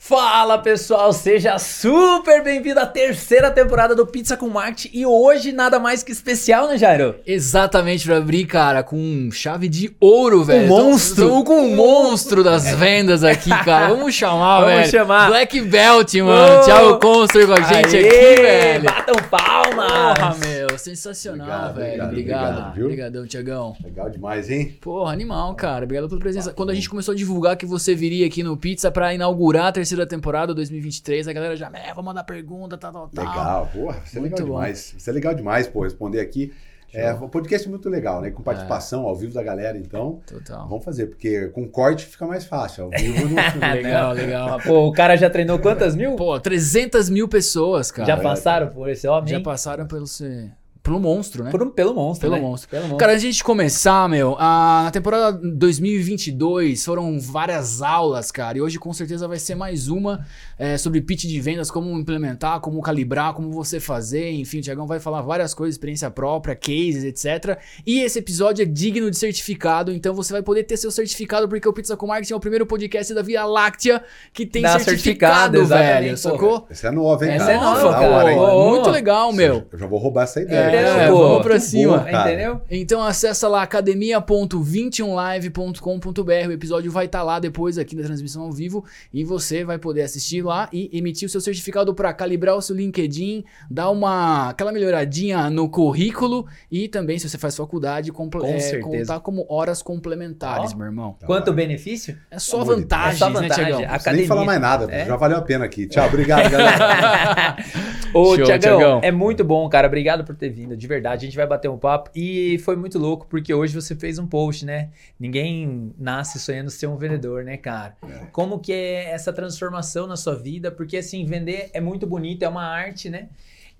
Fala pessoal, seja super bem-vindo à terceira temporada do Pizza com Marketing e hoje nada mais que especial, né, Jairo? Exatamente, pra abrir, cara, com chave de ouro, velho. Um monstro. Estamos com um monstro das vendas aqui, cara. Vamos chamar, Vamos velho. chamar. Black Belt, mano. Ô. Thiago Conster com a gente Aê, aqui, velho. Batam palmas! Porra, meu, sensacional, Obrigado, velho. obrigado, Obrigado. Obrigadão, Tiagão. Legal demais, hein? Porra, animal, cara. Obrigado pela presença. Quando a gente começou a divulgar que você viria aqui no Pizza pra inaugurar a terceira temporada 2023, a galera já, é, vou mandar pergunta, tal, tal, tal. Legal, porra, isso é Muito legal bom. demais. Isso é legal demais, pô, responder aqui. É, o podcast é muito legal, né? Com participação É. ao vivo da galera, então. Total. Vamos fazer, porque com corte fica mais fácil. Ao vivo não. Legal, legal. Pô, o cara já treinou quantas mil? Pô, 300 mil pessoas, cara. já passaram por esse homem? Já passaram pelo, se- pelo monstro, né? Por pelo monstro, Pelo né? monstro. Pelo monstro. Cara, antes de a gente começar, meu, a, na temporada 2022 foram várias aulas, cara, e hoje com certeza vai ser mais uma é, sobre pitch de vendas, como implementar, como calibrar, como você fazer, enfim, o Tiagão vai falar várias coisas, experiência própria, cases, etc. E esse episódio é digno de certificado, então você vai poder ter seu certificado, porque o Pizza com Marketing é o primeiro podcast da Via Láctea que tem Dá certificado, certificado, velho, sacou? Essa é nova, hein, Essa cara? é nova, cara. hora, hein? Ô, Muito legal, meu. Eu já vou roubar essa ideia. É, é vamos pra cima. boa. Entendeu? Então acessa lá academia.21live.com.br, o episódio vai estar lá depois aqui da transmissão ao vivo e você vai poder assistir lá e emitir o seu certificado para calibrar o seu LinkedIn, dar uma aquela melhoradinha no currículo e também se você faz faculdade Com é, contar como horas complementares, Ó. meu irmão. Da Quanto benefício? É só Amor vantagens, É só vantagem. né, Tiagão? Não precisa nem falar mais nada, É. já valeu a pena aqui. Tchau, obrigado, galera. Ô, Show, Tiagão, é muito bom, cara. Obrigado por ter vindo, de verdade. A gente vai bater um papo. E foi muito louco, porque hoje você fez um post, né? Ninguém nasce sonhando ser um vendedor, né, cara? Como que é essa transformação na sua vida? Porque, assim, vender é muito bonito, é uma arte, né?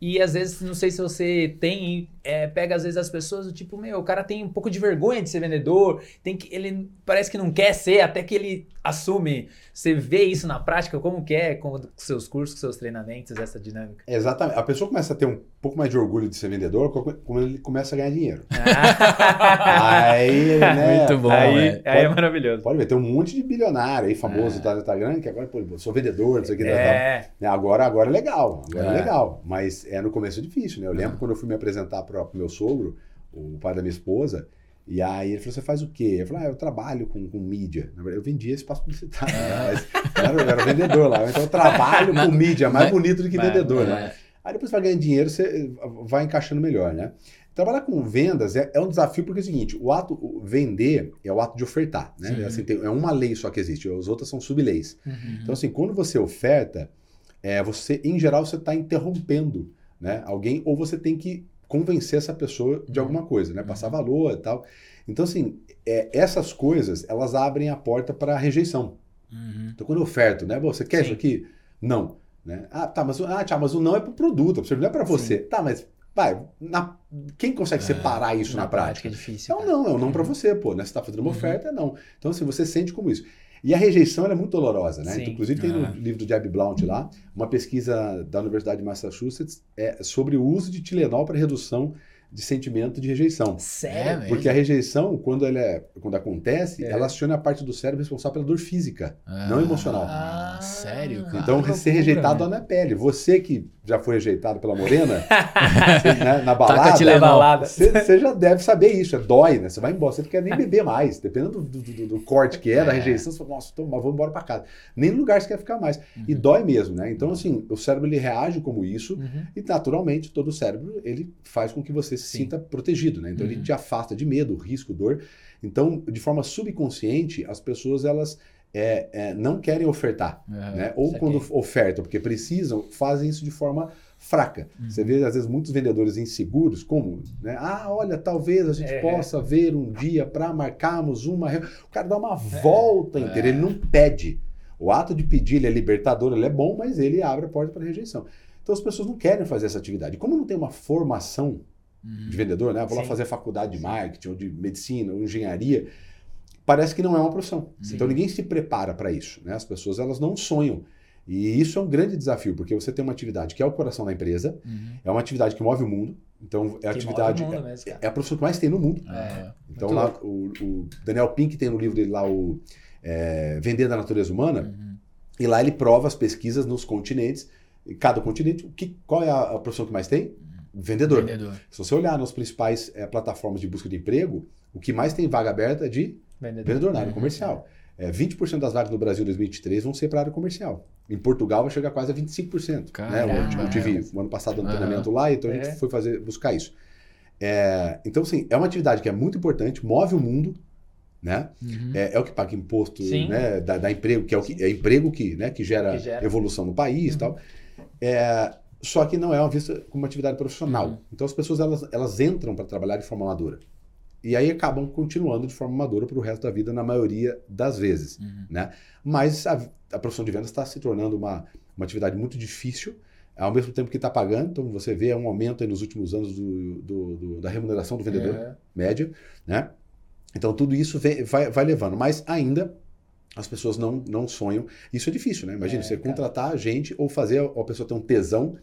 E às vezes, não sei se você tem, é, pega às vezes as pessoas do tipo, meu, o cara tem um pouco de vergonha de ser vendedor, tem que, ele parece que não quer ser, até que ele assume. Você vê isso na prática, como que é com seus cursos, com seus treinamentos, essa dinâmica? Exatamente. A pessoa começa a ter um pouco mais de orgulho de ser vendedor quando ele começa a ganhar dinheiro. Aí, né? Muito bom, aí, aí é maravilhoso. Pode ver, tem um monte de bilionário aí famoso tá no Instagram que agora, pô, sou vendedor, não sei o que. tal. É, Né, Agora, agora é legal, agora é. É. legal. Mas é, no começo é difícil, né? Eu lembro quando eu fui me apresentar para o meu sogro, o pai da minha esposa, e aí ele falou: Você faz o quê? Eu falei: ah, Eu trabalho com, com mídia. Na verdade, eu vendia espaço publicitário, né? mas eu era, eu era vendedor lá. Então eu trabalho com mídia, mais mas- bonito do que vendedor, é. né? Aí depois vai ganhando dinheiro, você vai encaixando melhor, né? Trabalhar com vendas é, é um desafio porque é o seguinte: o ato o vender é o ato de ofertar, né? Sim. Assim, tem- é uma lei só que existe, as outras são subleis. Uhum. Então, assim, quando você oferta, é, você, em geral, você está interrompendo né, alguém, ou você tem que convencer essa pessoa de alguma coisa, né? Passar valor e tal. Então, assim, é, essas coisas, elas abrem a porta para a rejeição. Uhum. Então, quando eu oferto, né? Você quer Sim. isso aqui? Não. Né? Ah, tá, mas, o- ah, tchau, mas o não é para o produto, não é para você. Tá, mas, vai, na- quem consegue É, separar isso na, prática? é difícil. Então, cara. não, é um não para você, pô. Né? Você está fazendo uma Uhum. oferta, é não. Então, assim, você sente como isso. E a rejeição ela é muito dolorosa, né? Então, inclusive, tem Ah. no livro do Jeb Blount lá, uma pesquisa da Universidade de Massachusetts é, sobre o uso de Tilenol para redução de sentimento de rejeição. Sério? É, Porque a rejeição, quando, ela é- quando acontece, É. ela aciona a parte do cérebro responsável pela dor física, não emocional. Ah, sério, cara? então, ser rejeitado né? na pele. Você que já foi rejeitado pela morena, você, né, na balada, Tilenol. balada. você, você já deve saber isso, é dói, né? Você vai embora, você não quer nem beber mais. Dependendo do, do- do- corte que é, da É. rejeição, você fala, nossa, tô, mas vou embora pra casa. Nem no lugar você quer ficar mais. E Uhum. dói mesmo, né? Então, assim, o cérebro ele reage como isso, Uhum. e naturalmente todo o cérebro ele faz com que você se Sim. sinta protegido, né? Então ele Uhum. te afasta de medo, risco, dor. Então, de forma subconsciente, as pessoas elas é, é, não querem ofertar, É. né? Ou quando ofertam, porque precisam, fazem isso de forma fraca. Uhum. Você vê às vezes muitos vendedores inseguros, como, né? Ah, olha, talvez a gente É. possa ver um dia para marcarmos uma. reu-". O cara dá uma volta inteira, É. ele não pede. O ato de pedir ele é libertador, ele é bom, mas ele abre a porta para rejeição. Então as pessoas não querem fazer essa atividade. Como não tem uma formação Uhum. de vendedor, né? Vou lá Sim. fazer faculdade de marketing, ou de medicina, ou engenharia. Parece que não é uma profissão. Sim. Então ninguém se prepara para isso, né? As pessoas elas não sonham. E isso é um grande desafio, porque você tem uma atividade que é o coração da empresa, Uhum. é uma atividade que move o mundo. Então é a atividade é, é a profissão que mais tem no mundo. É. Então Muito lá o, o Daniel Pink tem no livro dele lá o é, Vender da Natureza Humana. Uhum. E lá ele prova as pesquisas nos continentes. E cada continente, o que, qual é a, a profissão que mais tem? Vendedor. Vendedor. Se você olhar nas principais eh, plataformas de busca de emprego, o que mais tem vaga aberta é de Vendedor. vendedor na área Uhum. comercial. É, 20% das vagas no Brasil em 2023 vão ser para a área comercial. Em Portugal vai chegar quase a 25%. Né? Caramba. Eu, eu tive o ano passado um Aham. treinamento lá, então a É. gente foi fazer, buscar isso. É, então, assim, é uma atividade que é muito importante, move o mundo, né? Uhum. É, é o que paga imposto, Sim. né? Dá, dá emprego, que é o que é emprego que, né? que, gera Que gera. evolução no país e Uhum. tal. É, só que não é uma vista como uma atividade profissional. Uhum. Então as pessoas elas, elas entram para trabalhar de forma amadora. E aí acabam continuando de forma amadora para o resto da vida, na maioria das vezes. Uhum. Né? Mas a, a profissão de vendas está se tornando uma, uma atividade muito difícil, ao mesmo tempo que está pagando. Então você vê um aumento nos últimos anos do, do- do- da remuneração do vendedor É. média, né? Então tudo isso vem- vai, vai levando, mas ainda as pessoas não, não sonham. Isso é difícil, né? Imagina É, você cara. contratar gente ou fazer a, a pessoa ter um tesão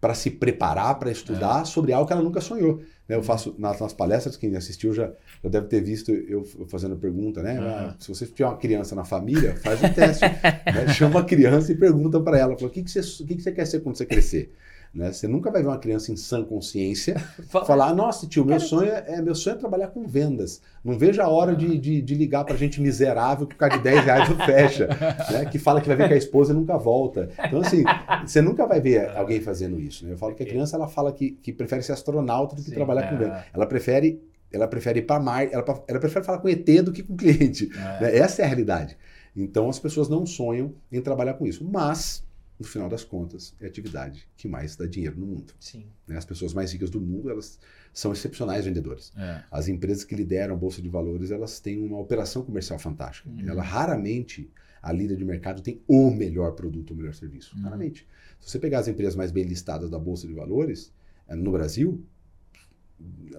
para se preparar, para É. estudar sobre algo que ela nunca sonhou. Né? Eu faço nas, nas palestras, quem assistiu já, já deve ter visto eu fazendo pergunta, né? Ah. Ah, Se você tiver uma criança na família, faz um teste. né? Chama a criança e pergunta para ela, o que, que, você, que, que você quer ser quando você crescer? Né? Você nunca vai ver uma criança em sã consciência Fa- falar, nossa, tio, meu sonho é, meu sonho é trabalhar com vendas. Não vejo a hora de, de, de ligar pra gente miserável que por causa de 10 reais não fecha, né? Que fala que vai ver com a esposa e nunca volta. Então, assim, você nunca vai ver alguém fazendo isso, né? Eu falo que a criança, ela fala que, que prefere ser astronauta do que Sim, trabalhar com é. vendas. Ela prefere, ela prefere ir para mar, ela, ela prefere falar com ET do que com cliente. É. né? Essa é a realidade. Então, as pessoas não sonham em trabalhar com isso. Mas, no final das contas, é a atividade que mais dá dinheiro no mundo. Sim. né? As pessoas mais ricas do mundo, elas são excepcionais vendedoores. É. As empresas que lideram a bolsa de valores, elas têm uma operação comercial fantástica. Uhum. Ela raramente a líder de mercado tem o melhor produto, o melhor serviço. Uhum. Raramente. Se você pegar as empresas mais bem listadas da bolsa de valores eh, no Brasil,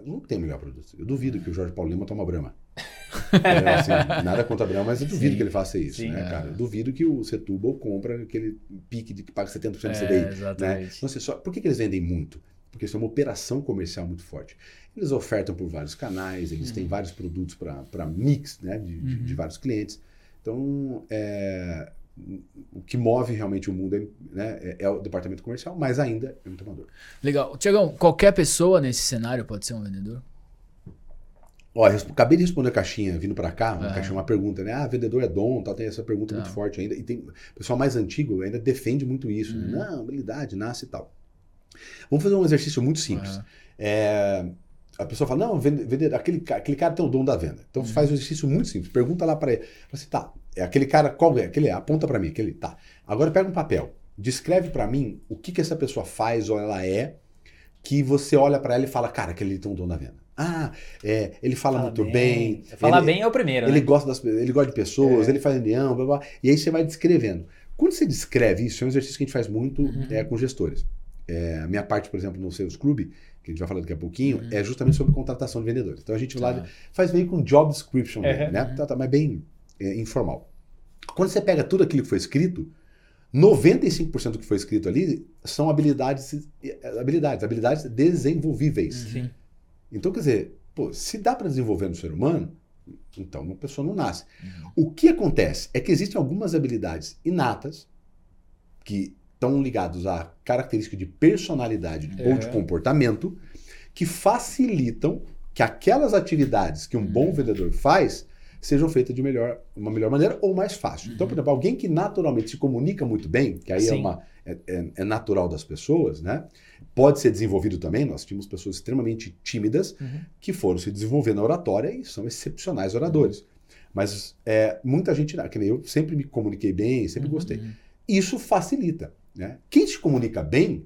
não tem o melhor produto. Eu duvido que o Jorge Paulo Lima toma Brahma. É, assim, nada contra a Brahma, mas eu duvido Sim. que ele faça isso, Sim, né, é. cara? Eu duvido que o Setúbal compra aquele pique de que paga 70% do CDI. É, Né? exatamente. Então, assim, só, por que, que eles vendem muito? Porque isso é uma operação comercial muito forte. Eles ofertam por vários canais, eles têm vários produtos para mix né, de, Uhum. de vários clientes. Então, é, o que move realmente o mundo é, né, é- é o departamento comercial, mas ainda é muito amador. Legal. Tiagão, qualquer pessoa nesse cenário pode ser um vendedor? Ó, acabei de responder a caixinha vindo para cá, uma Ah. caixinha, uma pergunta, né? Ah, vendedor é dom, tal, tem essa pergunta Tá. muito forte ainda. E tem o pessoal mais antigo ainda defende muito isso. né? Uhum. Não, habilidade, nasce e tal. Vamos fazer um exercício muito simples. Aham. É, a pessoa fala, não, vende- vendedor, aquele, aquele cara tem o dom da venda. Então você faz um exercício muito simples. Pergunta lá para ele. Fala assim, tá, é aquele cara, qual é? Aquele, aponta para mim, aquele, tá. Agora pega um papel. Descreve para mim o que, que essa pessoa faz ou ela é, que você olha para ela e fala, cara, aquele tem um dom da venda. Ah, é, ele fala, Fala muito bem. Falar ele, bem é o primeiro, ele né? gosta das, ele gosta de pessoas, É. ele faz união, blá, blá, e aí você vai descrevendo. Quando você descreve isso, é um exercício que a gente faz muito Uhum. é, com gestores. É, a minha parte, por exemplo, no Sales Club, que a gente vai falar daqui a pouquinho, Uhum. é justamente sobre contratação de vendedores. Então a gente lá Tá. faz meio com job description, Uhum. né? Tá, tá, mas bem é, informal. Quando você pega tudo aquilo que foi escrito, 95% do que foi escrito ali são habilidades, eh, habilidades, habilidades desenvolvíveis. Sim. Então, quer dizer, pô, se dá para desenvolver no ser humano, então uma pessoa não nasce. Uhum. O que acontece é que existem algumas habilidades inatas que estão ligadas à característica de personalidade É. ou de comportamento que facilitam que aquelas atividades que um bom vendedor faz sejam feitas de melhor, uma melhor maneira ou mais fácil. Então, por exemplo, alguém que naturalmente se comunica muito bem, que aí é, uma, é, é- é natural das pessoas, né? Pode ser desenvolvido também. Nós tínhamos pessoas extremamente tímidas Uhum. que foram se desenvolver na oratória e são excepcionais oradores. Mas é, muita gente, que nem eu, sempre me comuniquei bem, sempre Uhum. gostei. Isso facilita. Né? Quem se comunica bem,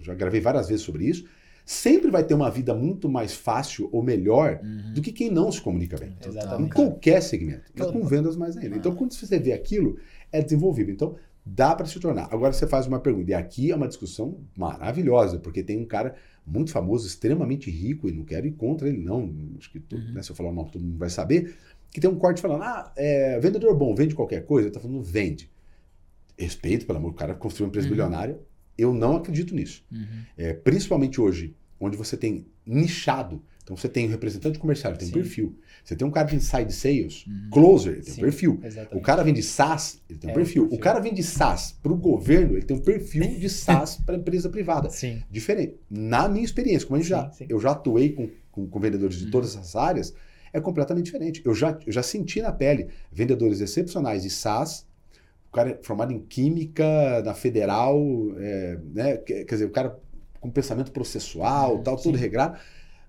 já gravei várias vezes sobre isso, sempre vai ter uma vida muito mais fácil ou melhor Uhum. do que quem não se comunica bem. Em Exatamente. qualquer segmento. Mas Claro. com vendas mais ainda. Ah. Então, quando você vê aquilo, é desenvolvível. Então, dá para se tornar. Agora você faz uma pergunta. E aqui é uma discussão maravilhosa, porque tem um cara muito famoso, extremamente rico, e não quero ir contra ele, não. Acho que todo, Uhum. né, se eu falar o nome, todo mundo vai saber. Que tem um corte falando: ah, é, vendedor bom, vende qualquer coisa. Ele tá falando, vende. Respeito, pelo amor, o cara construiu uma empresa Uhum. bilionária. Eu não acredito nisso. Uhum. É, principalmente hoje, onde você tem nichado. Então você tem um representante comercial, ele tem um Sim. perfil. Você tem um cara de inside sales, Uhum. closer, ele tem Sim, um perfil. Exatamente. O cara vende SaaS, ele tem um É, perfil. perfil. O cara vende SaaS para o governo, ele tem um perfil de SaaS para empresa privada. Sim. Diferente. Na minha experiência, como a gente Sim, já, eu já atuei com, com, com vendedores de Uhum. todas essas áreas, é completamente diferente. Eu já, eu já senti na pele vendedores excepcionais de SaaS, o cara é formado em química na federal, é, né? quer dizer, o cara com pensamento processual, Uhum, tal, tudo sim. regrado,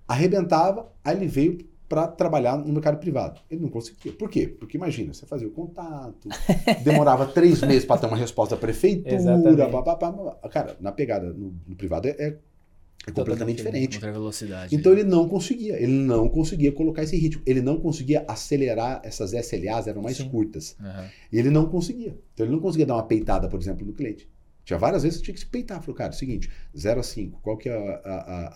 arrebentava, aí ele veio para trabalhar no mercado privado. Ele não conseguia. Por quê? Porque imagina, você fazia o contato, demorava três meses para ter uma resposta da prefeitura, pá, pá, pá. cara, na pegada no, no privado é, é completamente diferente. Outra velocidade. Então ele não conseguia, ele não conseguia colocar esse ritmo, ele não conseguia acelerar essas SLAs, eram mais Sim. curtas. Aham. E ele não conseguia. Então ele não conseguia dar uma peitada, por exemplo, no cliente. Tinha várias vezes que tinha que se peitar. Falou, cara, é o seguinte, 0 a 5, qual que é a, a,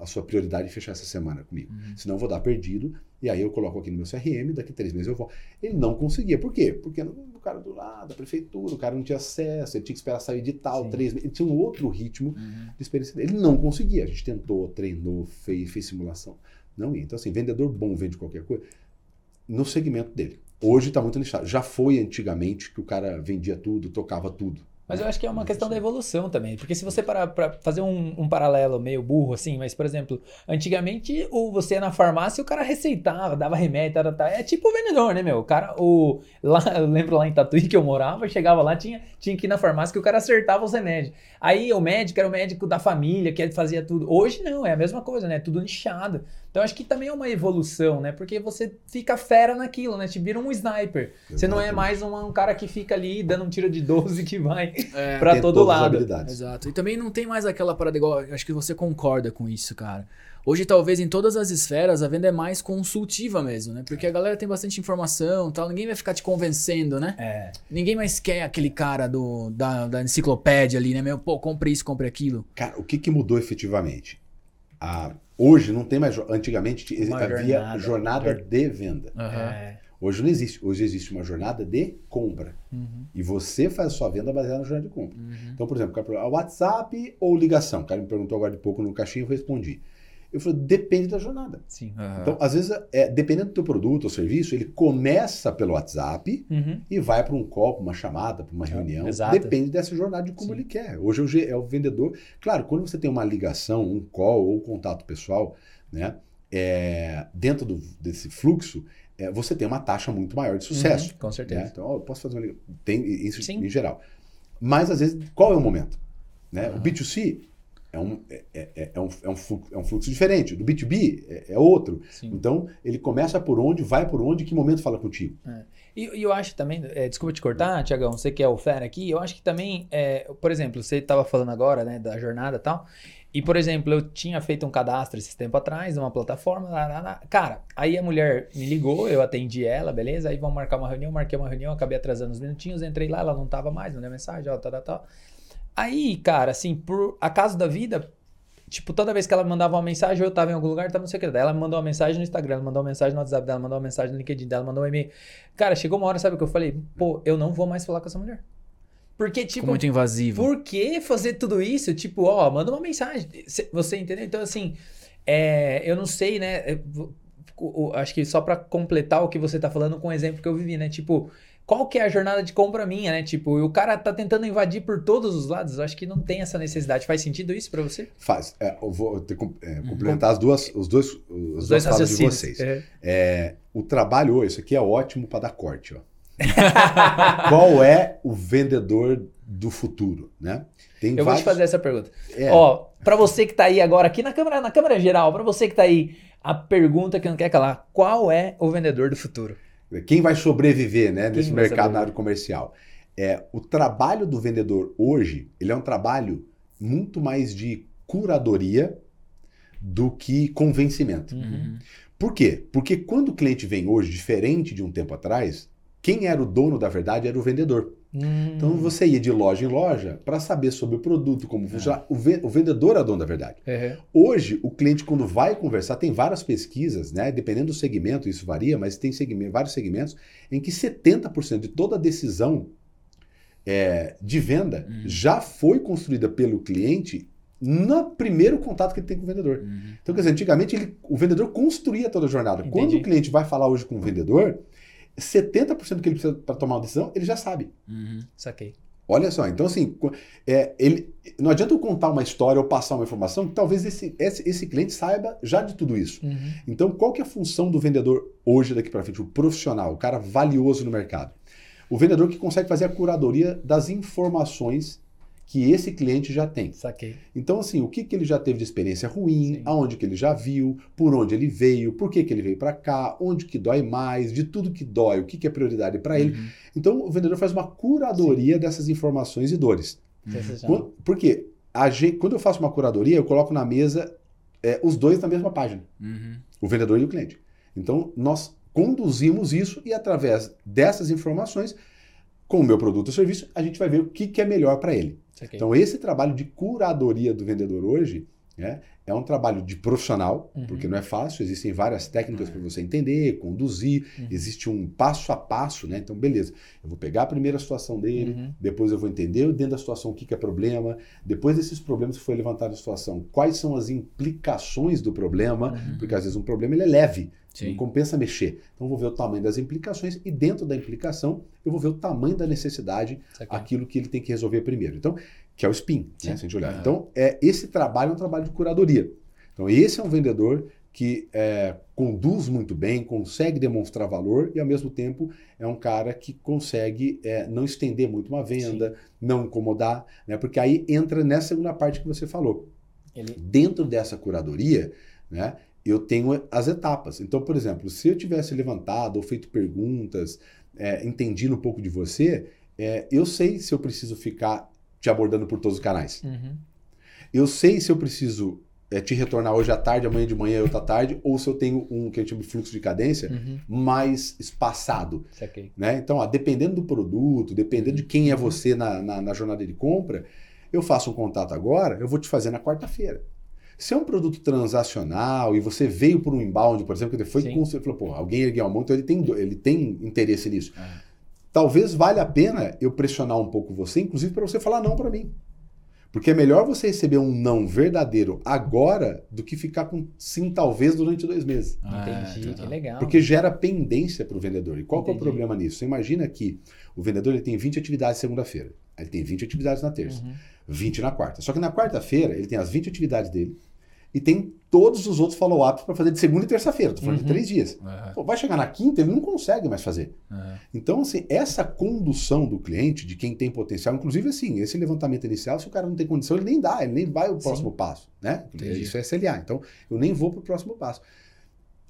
a, a sua prioridade de fechar essa semana comigo? Uhum. Senão eu vou dar perdido, e aí eu coloco aqui no meu CRM, daqui três meses eu vou. Ele não conseguia. Por quê? Porque o cara do lado, da prefeitura, o cara não tinha acesso, ele tinha que esperar sair de tal, Sim. três meses. Ele tinha um outro ritmo Uhum. de experiência dele. Ele não conseguia. A gente tentou, treinou, fez, fez simulação. Não ia. Então, assim, vendedor bom vende qualquer coisa no segmento dele. Hoje está muito nichado. Já foi antigamente que o cara vendia tudo, tocava tudo. Mas eu acho que é uma Não questão da evolução também. Porque se você parar pra fazer um, um paralelo meio burro, assim, mas, por exemplo, antigamente o, você ia na farmácia e o cara receitava, dava remédio, tal, tal, tal. é tipo o vendedor, né, meu? O cara, o, lá, eu lembro lá em Tatuí que eu morava, chegava lá, tinha, tinha que ir na farmácia que o cara acertava os remédios. Aí o médico era o médico da família, que ele fazia tudo. Hoje não, é a mesma coisa, né? Tudo nichado. Então acho que também é uma evolução, né? Porque você fica fera naquilo, né? Te vira um sniper. Você não é Exatamente. mais um, um cara que fica ali dando um tiro de 12 que vai É, pra Tem todo lado. Exato. E também não tem mais aquela parada igual. Acho que você concorda com isso, cara. Hoje, talvez em todas as esferas, a venda é mais consultiva mesmo, né? Porque a galera tem bastante informação e tal. Ninguém vai ficar te convencendo, né? É. Ninguém mais quer aquele cara do, da, da enciclopédia ali, né? Meu, pô, compre isso, compre aquilo. Cara, o que, que mudou efetivamente? Ah, hoje não tem mais. Antigamente Uma havia jornada. jornada de venda. É. Hoje não existe. Hoje existe uma jornada de compra. Uhum. E você faz a sua venda baseada na jornada de compra. Uhum. Então, por exemplo, WhatsApp ou ligação? O cara me perguntou agora de pouco no caixinha e eu respondi. Eu falei, depende da jornada. Sim. Então, às vezes, é, dependendo do teu produto ou serviço, ele começa pelo WhatsApp Uhum. e vai para um call, pra uma chamada, para uma reunião. exato. Depende dessa jornada de como Sim. ele quer. Hoje é o é o vendedor. Claro, quando você tem uma ligação, um call ou um contato pessoal, né, é, dentro do- desse fluxo, é, você tem uma taxa muito maior de sucesso. Uhum, com certeza. né? Então, ó, eu posso fazer uma ligação. Tem isso Sim. em geral. Mas, às vezes, qual é o momento? Né? O B2C é um, é, é- é um, é, um fluxo, é um fluxo diferente. Do B2B é, é outro. Sim. Então, ele começa por onde, vai por onde, que momento fala contigo. E e eu acho também, é, desculpa te cortar, Tiagão, você que é o fera aqui, eu acho que também, é, por exemplo, você estava falando agora, né, da jornada e tal, e, por exemplo, eu tinha feito um cadastro esse tempo atrás, numa plataforma, lá, lá, lá. cara, aí a mulher me ligou, eu atendi ela, beleza, aí vamos marcar uma reunião, marquei uma reunião, acabei atrasando uns minutinhos, entrei lá, ela não tava mais, mandei mensagem, ó, tal, tal, tal. Aí, cara, assim, por acaso da vida, Tipo, toda vez que ela mandava uma mensagem, eu tava em algum lugar, tava no segredo. Ela me mandou uma mensagem no Instagram, ela mandou uma mensagem no WhatsApp dela, mandou uma mensagem no LinkedIn dela, mandou um e-mail. Cara, chegou uma hora, sabe o que eu falei? Pô, eu não vou mais falar com essa mulher. Porque, tipo, Ficou muito invasivo. por que fazer tudo isso? Tipo, ó, manda uma mensagem. Cê- Você entendeu? Então, assim, é, eu não sei, né? vo- o- o- acho que só pra completar o que você tá falando com o exemplo que eu vivi, né? Tipo, qual que é a jornada de compra minha, né? Tipo, o cara tá tentando invadir por todos os lados. Eu acho que não tem essa necessidade. Faz sentido isso pra você? Faz. É, eu vou ter, é, complementar as duas, os dois, Os dois falas de vocês. É. É, o trabalho hoje, isso aqui é ótimo para dar corte. Ó. Qual é o vendedor do futuro, né? Tem Eu vou vários- te fazer essa pergunta. É, Ó, pra você que tá aí agora, aqui na câmera, na câmera geral, pra você que tá aí, a pergunta que não quer calar: qual é o vendedor do futuro? Quem vai sobreviver né, Quem nesse mercado na área comercial? É, o trabalho do vendedor hoje, ele é um trabalho muito mais de curadoria do que convencimento. Uhum. Por quê? Porque quando o cliente vem hoje, diferente de um tempo atrás, quem era o dono da verdade era o vendedor. Hum, Então você ia de loja em loja para saber sobre o produto, como É. funciona. O, ve- o vendedor é o dono da verdade. é, Hoje, o cliente, quando vai conversar, tem várias pesquisas, né? Dependendo do segmento, isso varia, mas tem segmento, vários segmentos em que 70% de toda a decisão é, de venda Hum. já foi construída pelo cliente no primeiro contato que ele tem com o vendedor. Uhum. Então, quer dizer, antigamente ele- o vendedor construía toda a jornada. Entendi. Quando o cliente vai falar hoje com o vendedor, 70% do que ele precisa para tomar uma decisão, ele já sabe. Uhum. Saquei. Olha só, então assim, é, ele, não adianta eu contar uma história ou passar uma informação que talvez esse, esse, esse cliente saiba já de tudo isso. Uhum. Então, qual que é a função do vendedor hoje daqui para frente? O profissional, o cara valioso no mercado. O vendedor que consegue fazer a curadoria das informações que esse cliente já tem. Saquei. Então, assim, o que, que ele já teve de experiência ruim, Sim. aonde que ele já viu, por onde ele veio, por que, que ele veio para cá, onde que dói mais, de tudo que dói, o que, que é prioridade para ele. Uhum. Então, o vendedor faz uma curadoria dessas informações e dores. Quando- porque gente, quando eu faço uma curadoria, eu coloco na mesa é, os dois na mesma página, Uhum. o vendedor e o cliente. Então, nós conduzimos isso e, através dessas informações, com o meu produto ou serviço, a gente vai ver o que, que é melhor para ele. Então, esse trabalho de curadoria do vendedor hoje né, é um trabalho de profissional, Uhum. porque não é fácil, existem várias técnicas para você entender, conduzir, Uhum. existe um passo a passo, né? Então, beleza, eu vou pegar a primeira situação dele, Uhum. depois eu vou entender dentro da situação o que, que é problema, depois desses problemas que foi levantado a situação, quais são as implicações do problema, Uhum. porque às vezes um problema ele é leve, Sim. não compensa mexer. Então, eu vou ver o tamanho das implicações e dentro da implicação, eu vou ver o tamanho da necessidade aquilo que ele tem que resolver primeiro. Então, que é o SPIN, né, Sim. se a gente olhar. Aham. Então, é, esse trabalho é um trabalho de curadoria. Então, esse é um vendedor que é, conduz muito bem, consegue demonstrar valor e, ao mesmo tempo, é um cara que consegue é, não estender muito uma venda, não incomodar, né, porque aí entra nessa segunda parte que você falou. Ele... Dentro dessa curadoria, né, eu tenho as etapas. Então, por exemplo, se eu tivesse levantado ou feito perguntas, é, entendido um pouco de você, é, eu sei se eu preciso ficar te abordando por todos os canais. Uhum. Eu sei se eu preciso é, te retornar hoje à tarde, amanhã de manhã e outra tarde, ou se eu tenho um que a gente chama de fluxo de cadência Uhum. mais espaçado. Né? Então, ó, dependendo do produto, dependendo de quem é você na, na, na jornada de compra, eu faço um contato agora, eu vou te fazer na quarta-feira. Se é um produto transacional e você veio por um inbound, por exemplo, que ele foi Sim. com você falou, pô, alguém ergueu a mão, então ele tem, ele tem interesse nisso. É. Talvez valha a pena eu pressionar um pouco você, inclusive para você falar não para mim. Porque é melhor você receber um não verdadeiro agora do que ficar com sim talvez durante dois meses. Entendi. É, que legal. Porque gera pendência para o vendedor. E qual que é o Entendi. problema nisso? Você imagina que o vendedor ele tem 20 atividades segunda-feira, aí ele tem 20 atividades na terça, Uhum. 20 na quarta. Só que na quarta-feira ele tem as 20 atividades dele e tem todos os outros follow-ups para fazer de segunda e terça-feira. Estou falando Uhum. de três dias. É, Pô, vai chegar na quinta, ele não consegue mais fazer. é. Então, assim, essa condução do cliente, de quem tem potencial, inclusive assim, esse levantamento inicial, se o cara não tem condição, ele nem dá, ele nem vai Sim. próximo passo, né? Entendi. Isso é SLA. Então, eu nem vou para o próximo passo.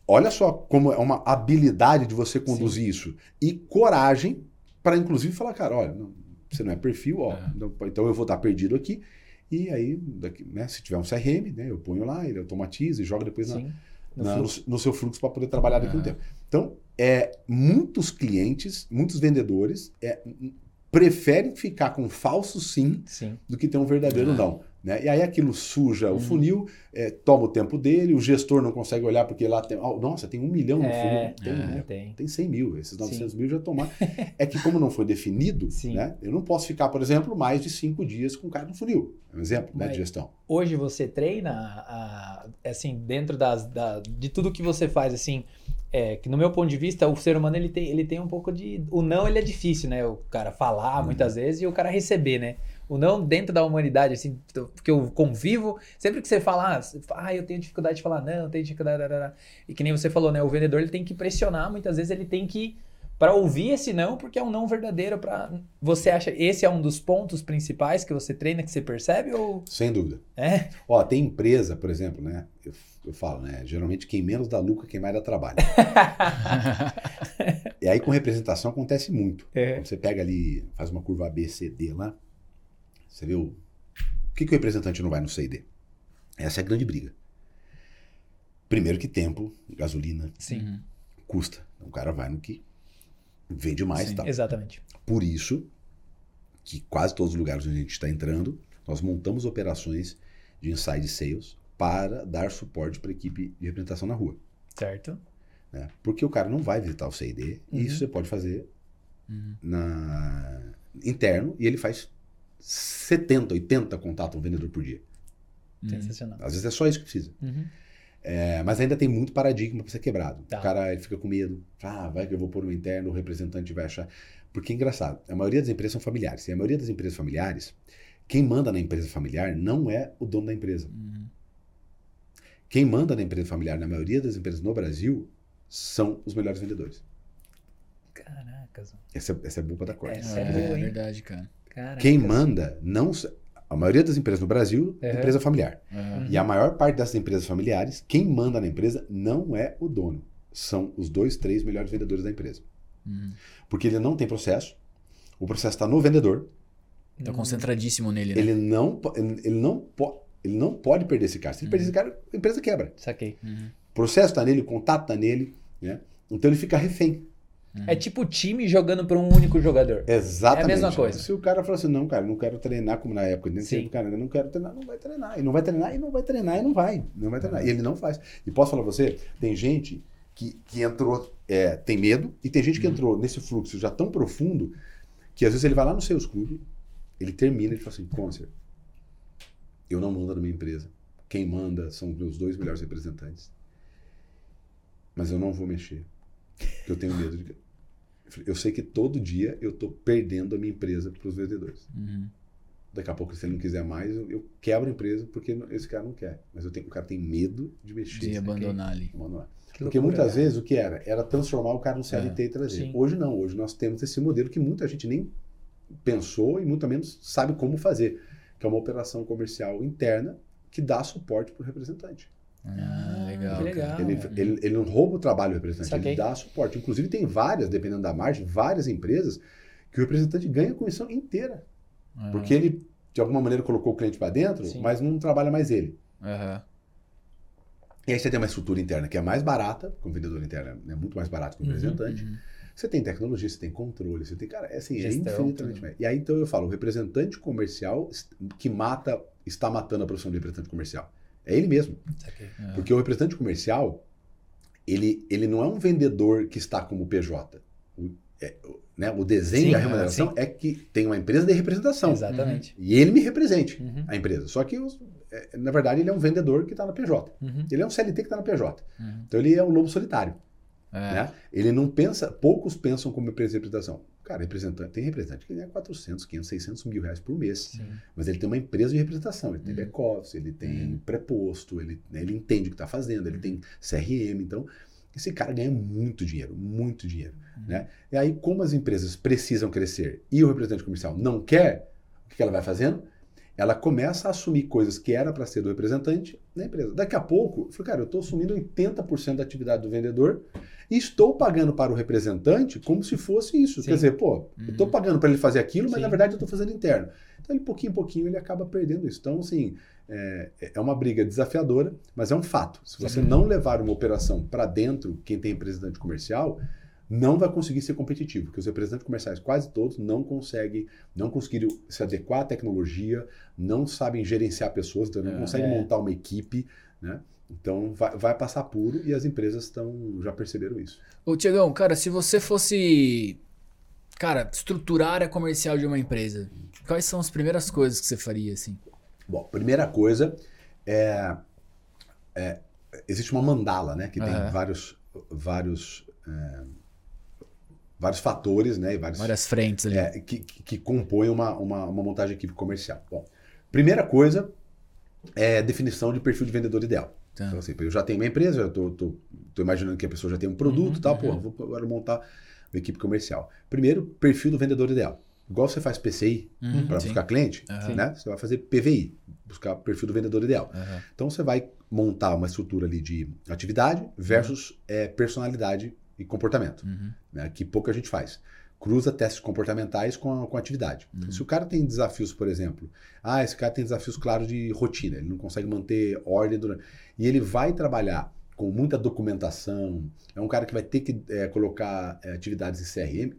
Olha só como é uma habilidade de você conduzir isso. E coragem para, inclusive, falar, cara, olha, não- você não é perfil, ó, É. então, então eu vou estar perdido aqui. E aí, daqui, né, se tiver um CRM, né, eu ponho lá, ele automatiza e joga depois na, na- no, no seu fluxo para poder trabalhar daqui a um Aham. tempo. Então, é, muitos clientes, muitos vendedores é, preferem ficar com falso sim Sim. do que ter um verdadeiro Ah. não. Né? E aí aquilo suja Uhum. o funil, é, toma o tempo dele, o gestor não consegue olhar porque lá tem. oh, nossa, tem um milhão no É, funil. Tem, é. né? Tem. tem 100 mil, esses 900 Sim. mil já tomaram. É que, como não foi definido, né, eu não posso ficar, por exemplo, mais de cinco dias com o cara no funil. É um exemplo né, de gestão. Hoje você treina, a- assim, dentro das, da- de tudo que você faz, assim, é, que no meu ponto de vista, o ser humano, ele tem, ele tem um pouco de... O não, ele é difícil, né? O cara falar Uhum. muitas vezes e o cara receber, né? O não dentro da humanidade, assim, porque eu convivo, sempre que você fala, ah, você fala, ah, eu tenho dificuldade de falar, não, eu tenho dificuldade, e que nem você falou, né? O vendedor, ele tem que pressionar, muitas vezes ele tem que... Para ouvir esse não, porque é um não verdadeiro. Pra... Você acha esse é um dos pontos principais que você treina, que você percebe? Ou Sem dúvida. é? Ó, tem empresa, por exemplo, né? Eu, eu falo, né? Geralmente quem menos dá lucro quem mais dá trabalho. e aí com representação acontece muito. É. Quando você pega ali, faz uma curva A, B, C, D lá, você vê o, o que, que o representante não vai no C e D. Essa é a grande briga. Primeiro que tempo, gasolina, Sim, Uhum. custa. Então, o cara vai no que vende mais Sim. e tal. exatamente. Por isso que quase todos os lugares onde a gente está entrando, nós montamos operações de inside sales para dar suporte para a equipe de representação na rua. Certo? né? Porque o cara não vai visitar o CID, Uhum. e isso você pode fazer Uhum. na interno, e ele faz 70, 80 contatos um vendedor por dia. Sensacional. Às vezes é só isso que precisa. Uhum. É, mas ainda tem muito paradigma para ser quebrado. Tá. O cara ele fica com medo. Ah, vai que eu vou pôr um interno, o representante vai achar. Porque é engraçado, a maioria das empresas são familiares. E a maioria das empresas familiares, quem manda na empresa familiar não é o dono da empresa. Uhum. Quem manda na empresa familiar, na maioria das empresas no Brasil, são os melhores vendedores. Caracas. Essa, é- essa é boa da corda. Essa é É, boa, hein? verdade, cara. Caracas. Quem manda, não. A maioria das empresas no Brasil é Uhum. empresa familiar. Uhum. E a maior parte dessas empresas familiares, quem manda na empresa não é o dono. São os dois, três melhores vendedores da empresa. Uhum. Porque ele não tem processo, o processo está no vendedor, Tá concentradíssimo nele, né? ele não, ele não, po- ele não pode perder esse cara. Se ele perder esse cara, a empresa quebra. Saquei. Uhum. O processo está nele, o contato está nele, né? Então ele fica refém. É tipo o time jogando para um único jogador. Exatamente. É a mesma coisa. Se o cara fala assim, não, cara, não quero treinar como na época, né? Sim. cara, eu não quero treinar, não vai treinar. E não vai treinar, e não vai treinar, e não vai. Não vai treinar. E ele não faz. E posso falar pra você, tem gente que, que entrou, é, tem medo, e tem gente que entrou nesse fluxo já tão profundo que às vezes ele vai lá no seus clubes, ele termina e fala assim, Concer, eu não mando na minha empresa. Quem manda são os meus dois melhores representantes. Mas eu não vou mexer. Porque eu tenho medo de. Eu sei que todo dia eu estou perdendo a minha empresa para os vendedores. Uhum. Daqui a pouco, se ele não quiser mais, eu, eu quebro a empresa porque esse cara não quer. Mas eu tenho, o cara tem medo de mexer. De abandonar ali. Abandonar. Porque loucura, muitas né? vezes o que era? Era transformar o cara no CLT e trazer. sim. Hoje não. Hoje nós temos esse modelo que muita gente nem pensou e muito menos sabe como fazer. Que é uma operação comercial interna que dá suporte para o representante. Ah, legal. Ele, ele, ele não rouba o trabalho do representante, Saquei. ele dá suporte. Inclusive, tem várias, dependendo da margem, várias empresas que o representante ganha a comissão inteira. Aham. Porque ele, de alguma maneira, colocou o cliente para dentro, Sim. mas não trabalha mais ele. Aham. E aí você tem uma estrutura interna que é mais barata, com o vendedor interno é muito mais barato que o Uhum, representante. uhum. Você tem tecnologia, você tem controle, você tem. Cara, é assim, Gestão, é infinitamente mais. E aí então eu falo, o representante comercial que mata, está matando a profissão de representante comercial. É ele mesmo. Aham. Porque o representante comercial, ele, ele não é um vendedor que está como PJ. O, é, o- né, o desenho Sim, da remuneração sim. é que tem uma empresa de representação. Exatamente. E ele me represente, Uhum. a empresa. Só que, os- é, na verdade, ele é um vendedor que está na PJ. Uhum. Ele é um CLT que está na PJ. Uhum. Então ele é um lobo solitário. É. Né? Ele não pensa, poucos pensam como empresa de representação. Cara, representante, tem representante que ganha 400, 500, 600 mil reais por mês. Sim. Mas ele tem uma empresa de representação, ele tem Uhum. back-office, ele tem Uhum. preposto, ele, né, ele entende o que está fazendo, ele tem CRM. Então, esse cara ganha muito dinheiro, muito dinheiro. Uhum. Né? E aí, como as empresas precisam crescer e o representante comercial não quer, o que que ela vai fazendo? Ela começa a assumir coisas que era para ser do representante na empresa. Daqui a pouco, eu falei, cara, eu estou assumindo 80% da atividade do vendedor e estou pagando para o representante como se fosse isso. Sim. Quer dizer, pô, eu estou Uhum. pagando para ele fazer aquilo, mas Sim. na verdade eu estou fazendo interno. Então, ele, pouquinho em pouquinho, ele acaba perdendo isso. Então, assim, é, é uma briga desafiadora, mas é um fato. Se você Sim. não levar uma operação para dentro, quem tem representante comercial, não vai conseguir ser competitivo, porque os representantes comerciais, quase todos, não conseguem, não conseguiram se adequar à tecnologia, não sabem gerenciar pessoas, então não É. conseguem É. montar uma equipe, né? Então vai, vai passar puro e as empresas estão já perceberam isso. Ô, Tiagão, cara, se você fosse, cara, estruturar a área comercial de uma empresa, quais são as primeiras coisas que você faria, assim? Bom, primeira coisa é, é, existe uma mandala, né? Que tem Aham. vários, vários, é, vários fatores, né? E vários, Várias frentes ali. é, que, que compõem uma, uma, uma montagem de equipe comercial. Bom, primeira coisa é definição de perfil de vendedor ideal. Tá. Então, assim, eu já tenho uma empresa, eu tô, tô, tô imaginando que a pessoa já tem um produto Uhum, e tal, uhum. pô, vou agora montar uma equipe comercial. Primeiro, perfil do vendedor ideal. Igual você faz PCI Uhum, para buscar cliente, Aham. né? Você vai fazer PVI, buscar perfil do vendedor ideal. Então você vai montar uma estrutura ali de atividade versus Uhum. é, personalidade e comportamento, Uhum. né? que pouca gente faz. Cruza testes comportamentais com a, com a atividade. Uhum. se o cara tem desafios, por exemplo, ah, esse cara tem desafios claros de rotina, ele não consegue manter ordem durante. E ele vai trabalhar com muita documentação, é um cara que vai ter que é, colocar é, atividades em CRM.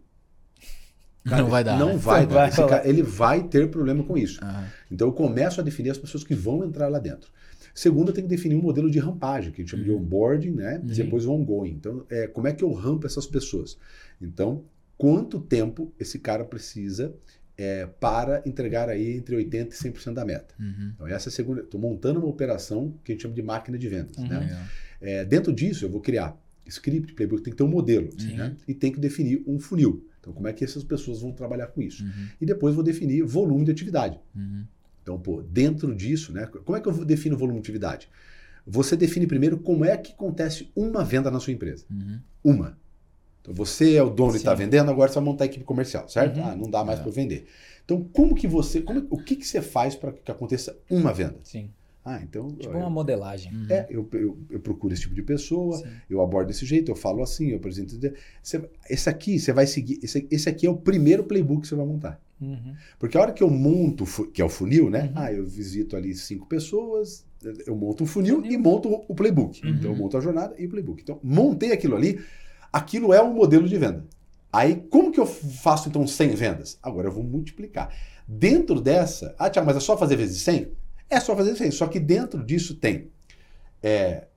Não vai dar, Não né? vai dar. vai cara, ele vai ter problema com isso. Aham. Então eu começo a definir as pessoas que vão entrar lá dentro. Segundo, tenho que definir um modelo de rampagem, que a gente chama de Uhum. onboarding, né? Uhum. E depois o ongoing. Então, é, como é que eu rampo essas pessoas? Então, quanto tempo esse cara precisa é, para entregar aí entre 80% e 100% da meta. Uhum. Então, essa é a segunda. Estou montando uma operação que a gente chama de máquina de vendas. Uhum. Né? É, dentro disso, eu vou criar script, playbook, tem que ter um modelo Sim. né? e tem que definir um funil. Então, como é que essas pessoas vão trabalhar com isso? Uhum. E depois vou definir volume de atividade. Então, pô, dentro disso, né? Como é que eu defino volume de atividade? Você define primeiro como é que acontece uma venda na sua empresa. Uhum. Uma. Então, você é o dono e está Sim. vendendo, agora você vai montar a equipe comercial, certo? Uhum. Ah, não dá mais É. para vender. Então, como que você, como, o que, que você faz para que aconteça uma venda? Sim. Ah, então, Tipo eu- uma modelagem. É, eu, eu, eu procuro esse tipo de pessoa, Sim. eu abordo desse jeito, eu falo assim, eu apresento. Você, esse aqui, você vai seguir. Esse, esse aqui é o primeiro playbook que você vai montar. Uhum. Porque a hora que eu monto, que é o funil, né? Uhum. Ah, eu visito ali cinco pessoas, eu monto um funil, Funil. e monto o- o playbook. Uhum. Então eu monto a jornada e o playbook. Então, montei aquilo ali, aquilo é um modelo de venda. Aí, como que eu faço então 100 vendas? Agora eu vou multiplicar. Dentro dessa, ah, Tiago, mas é só fazer vezes 100? É só fazer 100, só que dentro disso tem é,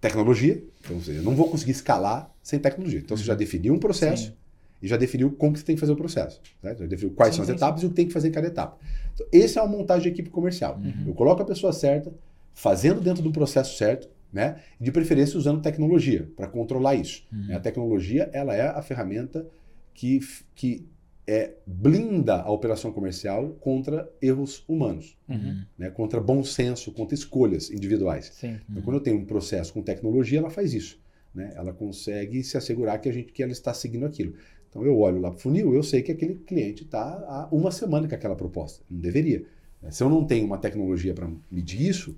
tecnologia, então ou seja, eu não vou conseguir escalar sem tecnologia. Então você já definiu um processo, Sim. E já definiu como que você tem que fazer o processo. Né? Já definiu quais Sim, são as sim, etapas e o que tem que fazer em cada etapa. Então, esse é uma montagem de equipe comercial. Uhum. Eu coloco a pessoa certa, fazendo dentro do processo certo, né? De preferência usando tecnologia para controlar isso. Uhum. né? A tecnologia ela é a ferramenta que, que é, blinda a operação comercial contra erros humanos, Uhum. né? contra bom senso, contra escolhas individuais. Então, quando eu tenho um processo com tecnologia, ela faz isso. Né? Ela consegue se assegurar que, a gente, que ela está seguindo aquilo. Então, eu olho lá para o funil, eu sei que aquele cliente está há uma semana com aquela proposta. Não deveria. né? Se eu não tenho uma tecnologia para medir isso,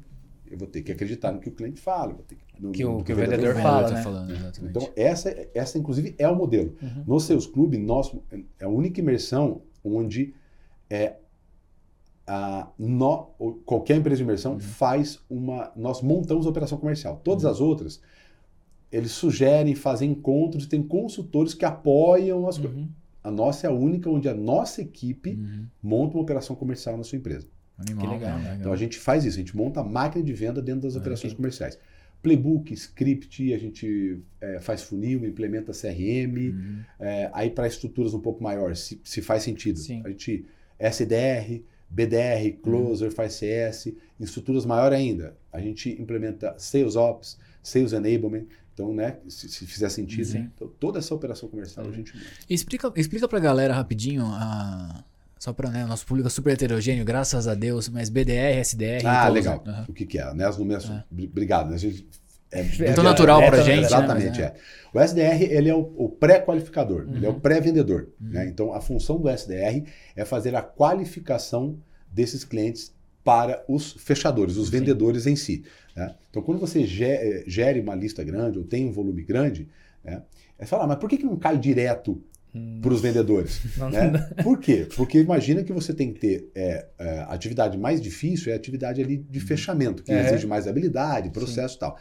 eu vou ter que acreditar no que o cliente fala. Vou ter que, no, Que o- no que o vendedor vendedor fala, tá né? falando, exatamente. Então, essa, essa, inclusive, é o modelo. Uhum. No Seus Clube, nós, é a única imersão onde é, a, nó- qualquer empresa de imersão Uhum. faz uma. Nós montamos a operação comercial. Todas Uhum. as outras, eles sugerem, fazem encontros, tem consultores que apoiam as coisas. Uhum. A nossa é a única onde a nossa equipe Uhum. monta uma operação comercial na sua empresa. Animal, Que legal, cara, Então a gente faz isso, a gente monta a máquina de venda dentro das operações comerciais. Playbook, script, a gente é, faz funil, implementa CRM, Uhum. é, aí para estruturas um pouco maiores, se, se faz sentido. Sim. A gente SDR, BDR, Closer, faz CS. Em estruturas maiores ainda, a gente implementa Sales Ops, Sales Enablement. Então, né, se, se fizer sentido. Sim. Então, toda essa operação comercial Uhum. a gente monta. Explica, explica pra galera rapidinho, a... só pra, né, o nosso público é super heterogêneo, graças a Deus, mas BDR, SDR... Ah, legal. Aham. O que, que é? Né, as nomeações. É. Obrigado. Né, a gente, é, É, natural é, pra é, gente, Exatamente, né? é. O SDR ele é o, o pré-qualificador, ele é o Uhum. pré-vendedor. Uhum. né? Então, a função do SDR é fazer a qualificação desses clientes para os fechadores, os Sim. vendedores em si. Né? Então, quando você eh, gere uma lista grande ou tem um volume grande, né? é falar, mas por que, que não cai direto Hum. para os vendedores? Não- né? Por quê? Porque imagina que você tem que ter é, é, a atividade mais difícil é a atividade ali de fechamento, que É. exige mais habilidade, processo e tal.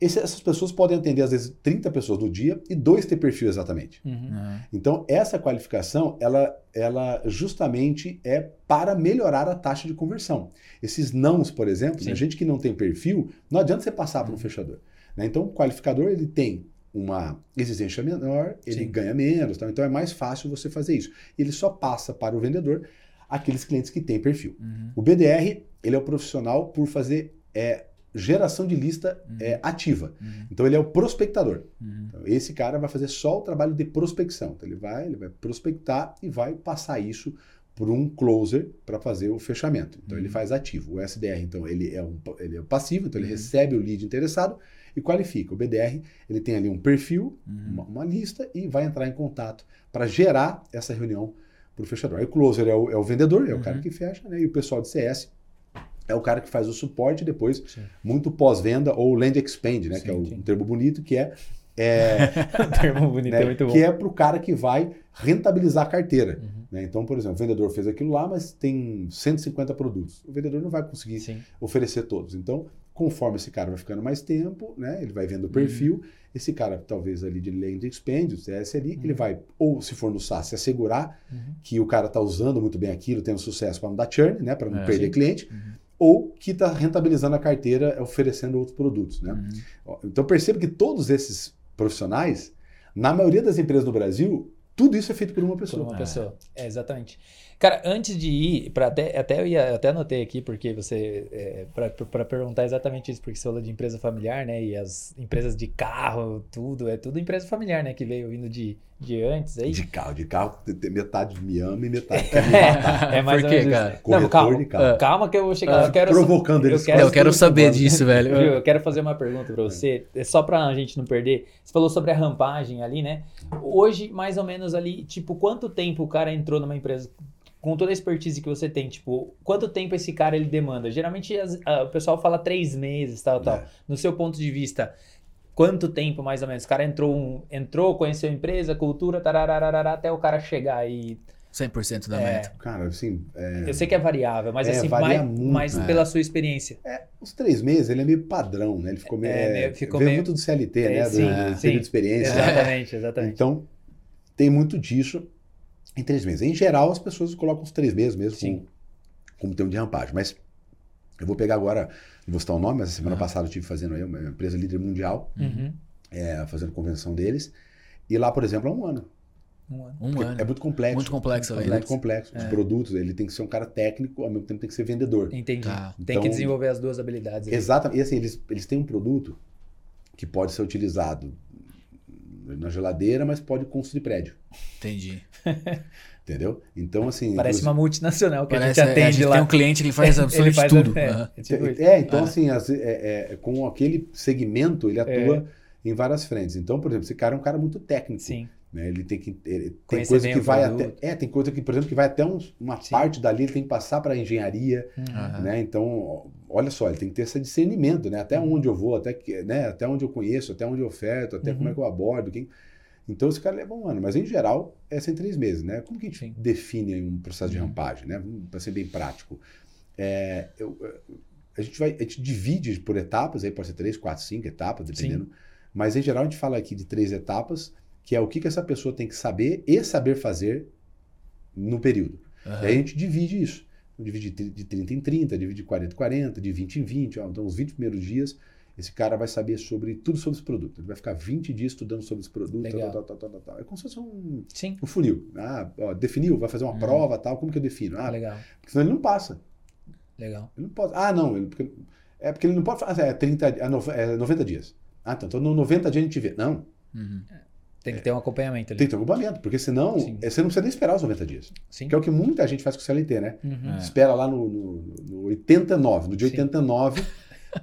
Esse- essas pessoas podem atender, às vezes, 30 pessoas no dia e dois ter perfil exatamente. Uhum. Aham. Então, essa qualificação, ela, ela justamente é para melhorar a taxa de conversão. Esses nãos, por exemplo, né, gente que não tem perfil, não adianta você passar para um fechador. né? Então, o qualificador, ele tem uma exigência menor, ele Sim. ganha menos, tá? então é mais fácil você fazer isso. Ele só passa para o vendedor aqueles clientes que têm perfil. Uhum. O BDR, ele é o profissional por fazer é, geração de lista é, ativa. Uhum. Então, ele é o prospectador. Uhum. Então, esse cara vai fazer só o trabalho de prospecção. Então, ele vai, ele vai prospectar e vai passar isso por um closer para fazer o fechamento. Então, ele Uhum. faz ativo. O SDR, então, ele é, um, ele é passivo, então ele Uhum. recebe o lead interessado e qualifica. O BDR, ele tem ali um perfil, Uhum. uma, uma lista e vai entrar em contato para gerar essa reunião para o fechador. Aí o closer é o, é o vendedor, é o Uhum. cara que fecha, né? e o pessoal de CS é o cara que faz o suporte depois, Sim. muito pós-venda ou land expand, né? Sim, que é o, um termo bonito, que é, é termo bonito né, é muito bom. que é para o cara que vai rentabilizar a carteira. Uhum. né? Então, por exemplo, o vendedor fez aquilo lá, mas tem 150 produtos. O vendedor não vai conseguir Sim. oferecer todos. Então, conforme esse cara vai ficando mais tempo, né, ele vai vendo o perfil, esse cara, talvez ali de land expand, o CS ali, ele vai, ou se for no SaaS, se assegurar Uhum. que o cara está usando muito bem aquilo, tendo sucesso para não dar churn, né, para não É, perder cliente, Uhum. Ou que está rentabilizando a carteira oferecendo outros produtos. Né? Uhum. Então perceba que todos esses profissionais, na maioria das empresas no Brasil, tudo isso é feito por uma Por pessoa. uma pessoa. É, exatamente. Cara, antes de ir, pra até, até eu ia, até anotei aqui, porque você. É, para perguntar exatamente isso, porque você falou de empresa familiar, né? E as empresas de carro, tudo, é tudo empresa familiar, né? Que veio vindo de, de antes aí. De carro, de carro, metade me ama e metade quer me matar. É, é mais Por ou quê, menos cara? isso. Não, Corretor calma, de carro. calma que eu vou chegar. Ah, eu quero, provocando eles. Eu quero saber disso, velho. Viu? Eu quero fazer uma pergunta pra você, é só pra gente não perder. Você falou sobre a rampagem ali, né? Hoje, mais ou menos ali, tipo, quanto tempo o cara entrou numa empresa com toda a expertise que você tem, tipo, quanto tempo esse cara ele demanda? Geralmente as- a- o pessoal fala três meses, tal, tal. É. No seu ponto de vista, quanto tempo mais ou menos? O cara entrou, um- entrou conheceu a empresa, cultura, tarararará, até o cara chegar e... 100% da É. meta. Cara, assim, é, Eu sei que é variável, mas É, assim, varia mais, muito, mais é. pela sua experiência. os três meses ele é meio padrão, né? Ele ficou meio. É, É, meio- ficou veio meio- muito do CLT, É, né? Do, sim, do sim. período de experiência. Exatamente, exatamente. Então, tem muito disso em três meses. Em geral, as pessoas colocam os três meses mesmo Sim. como, como termo de rampagem. Mas eu vou pegar agora, não vou citar o nome, mas a semana Aham. passada eu estive fazendo aí uma empresa líder mundial, Uhum. é, fazendo convenção deles. E lá, por exemplo, é um ano. Um ano. Um ano. É muito complexo. Muito complexo, É muito complexo. Os É. produtos, ele tem que ser um cara técnico, ao mesmo tempo tem que ser vendedor. Entendi. Tá. Tem Então- que desenvolver as duas habilidades. aí. Exatamente. E assim, eles, eles têm um produto que pode ser utilizado na geladeira, mas pode construir prédio. Entendi. Entendeu? Então, assim. Parece inclusive- uma multinacional que Parece, a gente é, atende a gente lá. tem um cliente que ele faz absolutamente faz tudo. É, Aham. é tipo isso. É, então Ah. assim, as- é- é- com aquele segmento ele atua em várias frentes. Então, por exemplo, esse cara é um cara muito técnico. Sim. né? Ele tem que ele- tem coisa que vai produto. até é tem coisa que por exemplo que vai até uns- uma Sim. parte dali ele tem que passar para engenharia, Uhum. Né? Então, olha só, ele tem que ter esse discernimento, né? Até Uhum. onde eu vou, até que, né? Até onde eu conheço, até onde eu oferto, até Uhum. como é que eu abordo, quem então, esse cara leva um ano, mas em geral é sem três meses, né? Como que a gente Sim. define um processo de Uhum. rampagem, né? Para ser bem prático. É, eu- a, gente vai, a gente divide por etapas, aí pode ser três, quatro, cinco etapas, dependendo. Mas em geral a gente fala aqui de três etapas, que é o que, que essa pessoa tem que saber e saber fazer no período. Aham. E aí a gente divide isso. Então, divide de de 30 em 30, divide de 40 em 40, de 20 em 20. ó. Então, os 20 primeiros dias, esse cara vai saber sobre tudo sobre esse produto. Ele vai ficar 20 dias estudando sobre esse produto. Legal. Tal, tal, tal, tal, tal. É como se fosse um, Sim. um funil. Ah, ó, definiu, vai fazer uma Uhum. prova tal. Como que eu defino? Ah, legal. porque senão ele não passa. Legal. Ele não pode. Ah, não. Ele, porque- é porque ele não pode fazer. É, 30, é, nove- é 90 dias. Ah, então, então no 90 dias a gente vê. Não, Uhum. Tem que ter um acompanhamento ali. tem que ter um acompanhamento, porque senão Sim. é, você não precisa nem esperar os 90 dias. Sim. Que é o que muita gente faz com o CLT, né? Uhum. É. Espera lá no, no, no 89, no dia Sim. 89,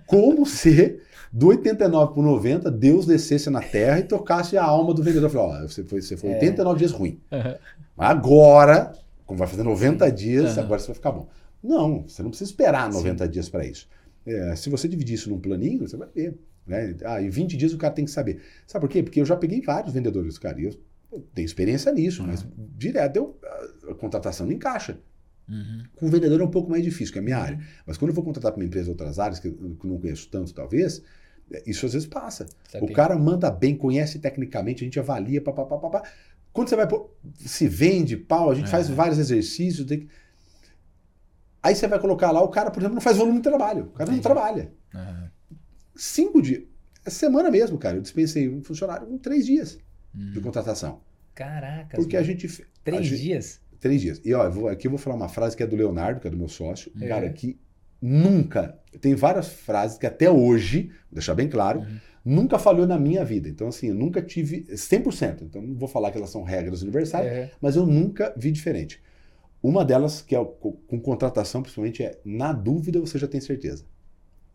como se do 89 para 90 Deus descesse na terra e tocasse a alma do vendedor. Falou, ó, você foi, você foi É. 89 dias ruim. Aham. Agora, como vai fazer 90 dias, Aham. agora você vai ficar bom. Não, você não precisa esperar 90 dias para isso. É, se você dividir isso num planinho, você vai ver. Né? Ah, em 20 dias o cara tem que saber. Sabe por quê? Porque eu já peguei vários vendedores, cara, e eu, eu tenho experiência nisso, mas direto eu, a, a contratação não encaixa. Uhum. Com o vendedor é um pouco mais difícil, que é a minha Uhum. área. Mas quando eu vou contratar para uma empresa outras áreas, que eu não conheço tanto, talvez, é, isso às vezes passa. O cara manda bem, conhece tecnicamente, a gente avalia, papapá, papá. Quando você vai se vende, pau, a gente É. faz vários exercícios. que- Aí você vai colocar lá, o cara, por exemplo, não faz volume de trabalho. O cara não trabalha. Aham. Cinco dias. Essa semana mesmo, cara, eu dispensei um funcionário em três dias de Uhum. contratação. Caraca. Porque a gente. a Três gente- dias? Três dias. E ó, vou- aqui eu vou falar uma frase que é do Leonardo, que é do meu sócio, É. cara, que nunca. Tem várias frases que até hoje, vou deixar bem claro, Uhum. nunca falhou na minha vida. Então, assim, eu nunca tive 100%. Então, não vou falar que elas são regras universais, É. mas eu nunca vi diferente. Uma delas, que é com contratação, principalmente, é na dúvida você já tem certeza.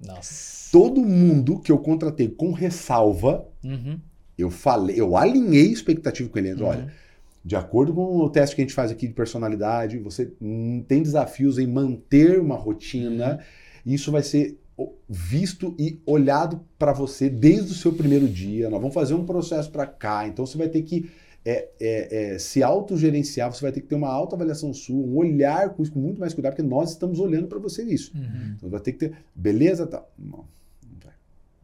Nossa. Todo mundo que eu contratei com ressalva, Uhum. eu falei, eu alinhei expectativa com ele. Uhum. Olha, de acordo com o teste que a gente faz aqui de personalidade, você tem desafios em manter uma rotina. E isso vai ser visto e olhado para você desde o seu primeiro dia. Nós vamos fazer um processo para cá. Então você vai ter que é, é, é, se autogerenciar, você vai ter que ter uma autoavaliação sua, um olhar com isso com muito mais cuidado, porque nós estamos olhando para você isso. Uhum. Então vai ter que ter. Beleza? Tá. Não,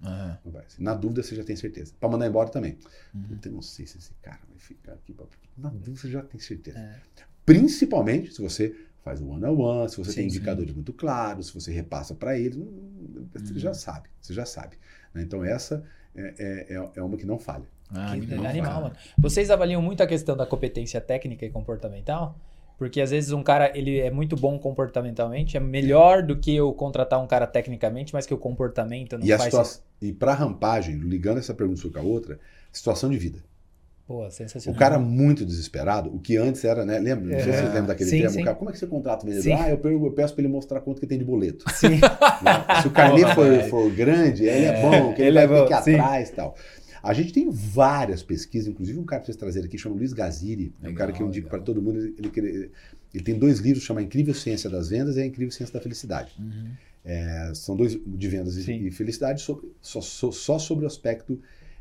vai. Na dúvida você já tem certeza. Para mandar embora também. Uhum. Puta, eu não sei se esse cara vai ficar aqui. pra- Na dúvida você já tem certeza. É. Principalmente se você faz o one-on-one, se você Sim, tem sim. indicadores muito claros, se você repassa para eles, hum, você Uhum. já sabe, você já sabe. né? Então essa é, é, é- é uma que não falha. Ah, Que animal, animal, cara. mano. Vocês avaliam muito a questão da competência técnica e comportamental? Porque às vezes um cara, ele é muito bom comportamentalmente, é melhor do que eu contratar um cara tecnicamente, mas que o comportamento não E, faz... situa- e para rampagem, ligando essa pergunta com a outra, situação de vida. Pô, O sensacional. cara muito desesperado, o que antes era, né? Lembra? Não sei se É. vocês lembram daquele Sim, termo. sim. O cara, como é que você contrata o vendedor? Ah, eu, pergunto- eu peço para ele mostrar quanto que tem de boleto. Sim. né? Se o carnê for, for grande, ele é bom, que ele, ele é vai ter que ir atrás e tal. A gente tem várias pesquisas, inclusive um cara que vocês trazer aqui, chama Luiz Gaziri, é um cara que eu indico para todo mundo. Ele, ele- ele tem dois livros, chama Incrível Ciência das Vendas e A Incrível Ciência da Felicidade. Uhum. É, são dois de vendas e- Sim. e felicidade sobre- só, só- só sobre o aspecto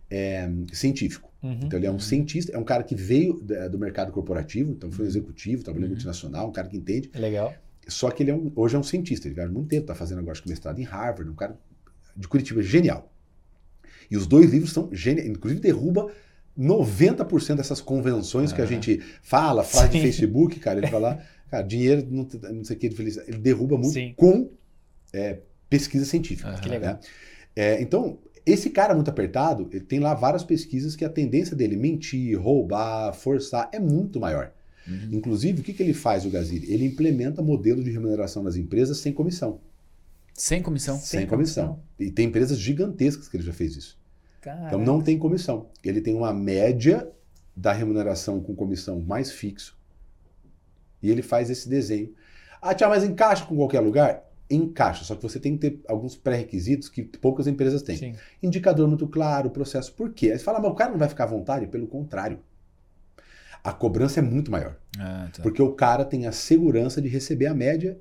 é, científico. Uhum. Então ele é um cientista, é um cara que veio do mercado corporativo, então Uhum. foi um executivo, trabalhou em multinacional, um cara que entende. Legal. Só que ele é um- hoje é um cientista, ele há muito tempo, está fazendo agora acho que mestrado em Harvard, um cara de Curitiba, genial. E os dois livros são geniais, inclusive derruba 90% dessas convenções que a Ah. gente fala, de Sim. Facebook, cara, ele fala, cara, dinheiro não, não sei o que de felicidade. Ele derruba muito Sim. com é, pesquisa científica. Aham. Que legal. né? É, então, esse cara muito apertado, ele tem lá várias pesquisas que a tendência dele mentir, roubar, forçar é muito maior. Uhum. Inclusive, o que, que ele faz, o Gaziri? Ele implementa modelo de remuneração nas empresas sem comissão. Sem comissão. Sem, Sem comissão. E tem empresas gigantescas que ele já fez isso. Cara. Então não tem comissão. Ele tem uma média da remuneração com comissão mais fixo. E ele faz esse desenho. Ah, Tiago, mas encaixa com qualquer lugar? Encaixa, só que você tem que ter alguns pré-requisitos que poucas empresas têm. Sim. Indicador muito claro, processo. Por quê? Aí você fala, mas o cara não vai ficar à vontade? Pelo contrário. A cobrança é muito maior. Ah, tá. Porque o cara tem a segurança de receber a média,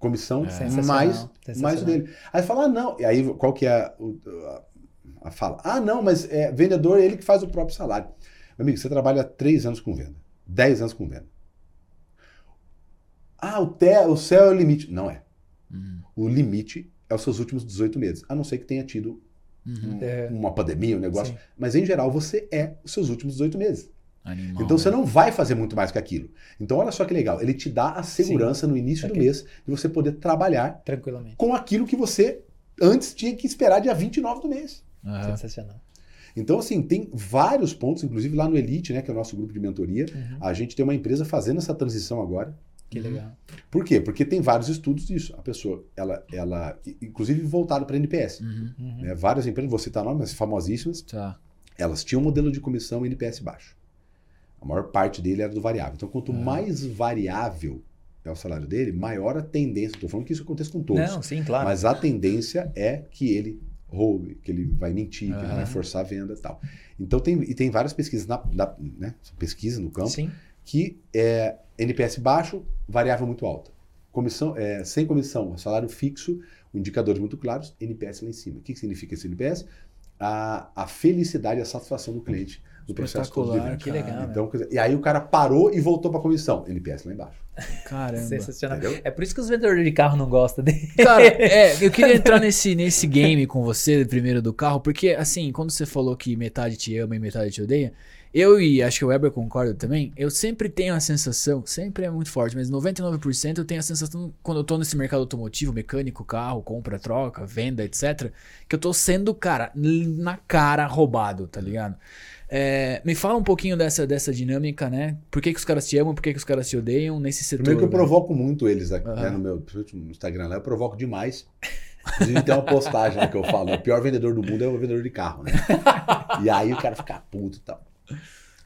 comissão, É. Mais, mais o dele. Aí fala, ah, não. E aí, qual que é a, a- a fala? Ah, não, mas é, vendedor é ele que faz o próprio salário. Meu amigo, você trabalha três anos com venda, dez anos com venda. Ah, o, te, o céu é o limite. Não é. Uhum. O limite é os seus últimos 18 meses. A não ser que tenha tido Uhum. um- É. uma pandemia, um negócio. Sim. Mas, em geral, você é os seus últimos 18 meses. Animal. Então você né? não vai fazer muito mais que aquilo. Então olha só que legal, ele te dá a segurança no início do mês de você poder trabalhar Tranquilamente. com aquilo que você antes tinha que esperar dia 29 do mês. Aham. Sensacional. Então assim, tem vários pontos, inclusive lá no Elite, né, que é o nosso grupo de mentoria, Uhum. a gente tem uma empresa fazendo essa transição agora. Que Uhum. legal. Por quê? Porque tem vários estudos disso. A pessoa, ela, ela inclusive voltado para NPS. Uhum. Uhum. Né? Várias empresas, vou citar nomes, mas famosíssimas, Tá. elas tinham um modelo de comissão NPS baixo. A maior parte dele era do variável. Então, quanto Ah. mais variável é o salário dele, maior a tendência. Estou falando que isso acontece com todos. Não, sim, claro. Mas a tendência é que ele roube, que ele vai mentir, que ele vai forçar a venda e tal. Então, tem, e tem várias pesquisas, na, na- né? pesquisa no campo, Sim. que é NPS baixo, variável muito alta. Comissão, é, sem comissão, salário fixo, indicadores muito claros, NPS lá em cima. O que que significa esse NPS? A, a felicidade a satisfação do cliente no processo todo de. Que legal. né? Então, quer dizer, e aí o cara parou e voltou para a comissão, NPS lá embaixo. Caramba. Sensacional. Entendeu? É por isso que os vendedores de carro não gostam dele. Cara, é, eu queria entrar nesse, nesse game com você, primeiro do carro, porque, assim, quando você falou que metade te ama e metade te odeia, eu e acho que o Weber concorda também, eu sempre tenho a sensação, sempre é muito forte, mas 99% eu tenho a sensação, quando eu tô nesse mercado automotivo, mecânico, carro, compra, troca, venda, etc., que eu tô sendo, cara, na cara roubado, tá ligado? É, me fala um pouquinho dessa, dessa dinâmica, né? Por que, que os caras te amam, por que, que os caras te odeiam nesse setor? Primeiro que eu né? provoco muito eles aqui, Aham. né, no meu Instagram lá, eu provoco demais. Inclusive tem uma postagem lá que eu falo, o pior vendedor do mundo é o vendedor de carro, né? E aí o cara fica puto e tal.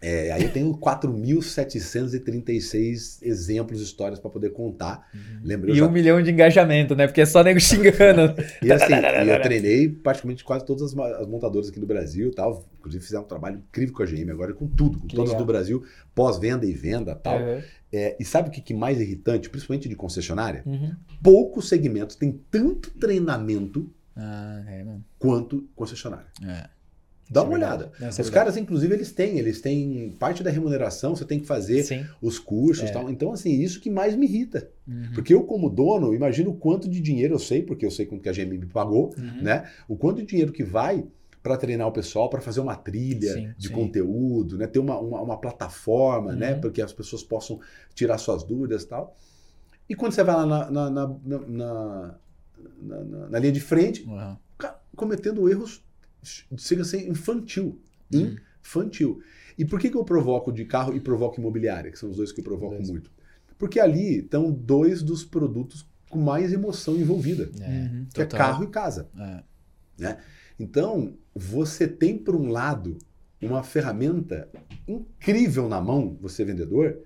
É, aí eu tenho 4.736 exemplos, histórias para poder contar. Eu E já- um milhão de engajamento, né? Porque é só nego xingando. E assim, e eu treinei praticamente quase todas as, montadoras aqui do Brasil tal. Inclusive fizeram um trabalho incrível com a GM agora, com tudo, com Que todas legal. do Brasil, pós-venda e venda e tal. Uhum. É, e sabe o que, que mais irritante, principalmente de concessionária? Uhum. Poucos segmentos têm tanto treinamento Ah, é, quanto concessionária. É. Dá Isso é uma olhada. É Os caras, inclusive, eles têm, eles têm parte da remuneração, você tem que fazer Sim. os cursos e É. tal. Então, assim, isso que mais me irrita. Uhum. Porque eu, como dono, imagino o quanto de dinheiro eu sei, porque eu sei quanto que a GM me pagou, Uhum. né? O quanto de dinheiro que vai para treinar o pessoal, para fazer uma trilha Sim, de sim. conteúdo, né? Ter uma, uma, uma plataforma, né? Uhum. Para que as pessoas possam tirar suas dúvidas e tal. E quando você vai lá na, na, na, na, na- linha de frente, Uhum. cometendo erros, chega a ser infantil. Uhum. Infantil. E por que, que eu provoco de carro e provoco imobiliária, que são os dois que eu provoco Dois. muito? Porque ali estão dois dos produtos com mais emoção envolvida, É. Uhum, que é total. carro e casa. É. Então, você tem, por um lado, uma ferramenta incrível na mão, você vendedor,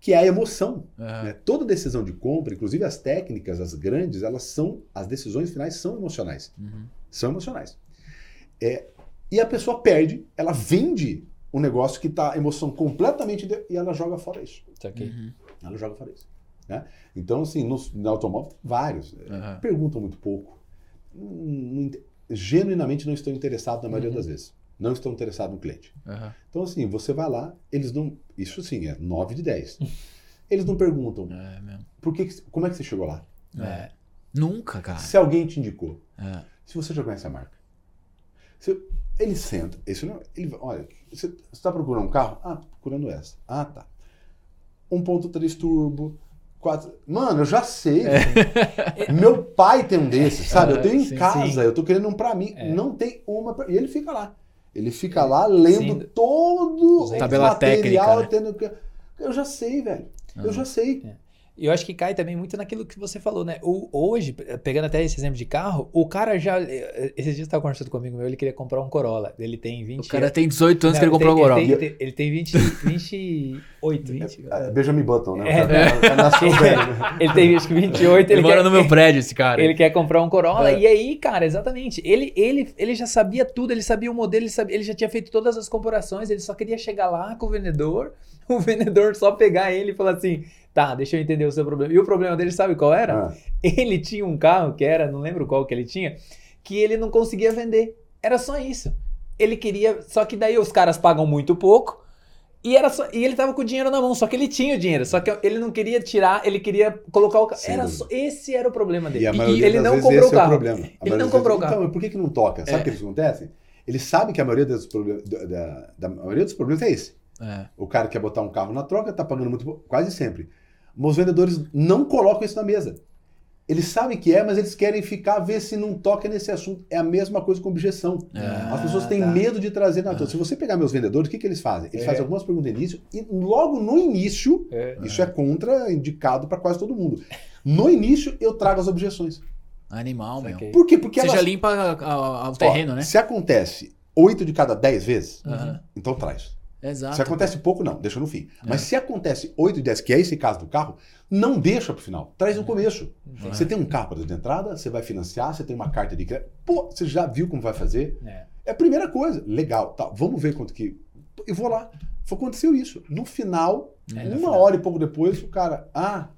que é a emoção. É. né? Toda decisão de compra, inclusive as técnicas, as grandes, elas são, as decisões finais são emocionais. Uhum. São emocionais. É, e a pessoa perde, ela vende um negócio que está emoção completamente de- e ela joga fora isso. Isso aqui. Uhum. Ela joga fora isso. Né? Então, assim, no, no automóvel, vários. Uhum. Perguntam muito pouco. Não- não genuinamente não estão interessados na maioria Uhum. das vezes. Não estão interessados no cliente. Uhum. Então, assim, você vai lá, eles não. Isso sim, é 9 de 10. Eles não perguntam É mesmo. por que, que- como é que você chegou lá. É. Nunca, cara. Se alguém te indicou. É. Se você já conhece a marca. Ele senta. Isso não, ele, olha, você está procurando um carro? Ah, procurando essa. Ah, tá. 1.3 turbo. 4... Mano, eu já sei. Meu pai tem um desses, sabe? Eu tenho em Sim, casa, sim. eu tô querendo um pra mim. É. Não tem uma. pra- E ele fica lá. Ele fica lá lendo Sim. todo o Tabela material. técnica, né? tendo que- Eu já sei, velho. Eu Ah. já sei. E eu acho que cai também muito naquilo que você falou, né? O, hoje, pegando até esse exemplo de carro, o cara já. Esses dias estava conversando comigo meu, ele queria comprar um Corolla. Ele tem 20 O cara tem 18 anos Não, que ele comprou tem, agora. Ele tem, ele tem 20, 28, 20. É, Benjamin Button, né? É. É, é nação velha, né? Ele tem acho que 28, Ele ele, mora quer, no meu prédio, esse cara. ele quer comprar um Corolla. É. E aí, cara, exatamente. Ele, ele, ele já sabia tudo, ele sabia o modelo, ele, sabia, ele já tinha feito todas as comparações, ele só queria chegar lá com o vendedor, o vendedor só pegar ele e falar assim: tá, deixa eu entender o seu problema. E o problema dele, sabe qual era? Ah, Ele tinha um carro que era, não lembro qual que ele tinha, que ele não conseguia vender. Era só isso. Ele queria, só que daí os caras pagam muito pouco. E, era só, e ele tava com o dinheiro na mão, só que ele tinha o dinheiro, só que ele não queria tirar, ele queria colocar o carro. Era só, esse era o problema dele. E a E, ele não comprou o esse é o carro. problema. A Ele não comprou o carro. Então, por que, que não toca? Sabe É. o que eles acontecem? Eles sabem que a maioria dos problemas, da, da- maioria dos problemas é esse. É. O cara quer botar um carro na troca, tá pagando muito pouco, quase sempre. Mas os vendedores não colocam isso na mesa. Eles sabem que é, mas eles querem ficar, ver se não toca nesse assunto. É a mesma coisa com objeção. É. As pessoas têm tá. medo de trazer na Se você pegar meus vendedores, o que, que eles fazem? Eles É. fazem algumas perguntas no início e logo no início, É. isso é contraindicado para quase todo mundo. No início, eu trago as objeções. Animal, meu. Saquei. Por quê? Porque Você elas já limpa a- a- a- o terreno, Ó, né? Se acontece 8 de cada 10 vezes, Aham. então traz. Exato. Se acontece pouco, não, deixa no fim. É. Mas se acontece 8 de 10, que é esse caso do carro, não deixa pro final. Traz no começo. Entendi. Você tem um carro para de entrada, você vai financiar, você tem uma carta de crédito. Pô, você já viu como vai fazer? É. É a primeira coisa. Legal, tá. Vamos ver quanto que. E vou lá. Foi- Aconteceu isso. No final, É, no uma final. hora e pouco depois, o cara. Ah,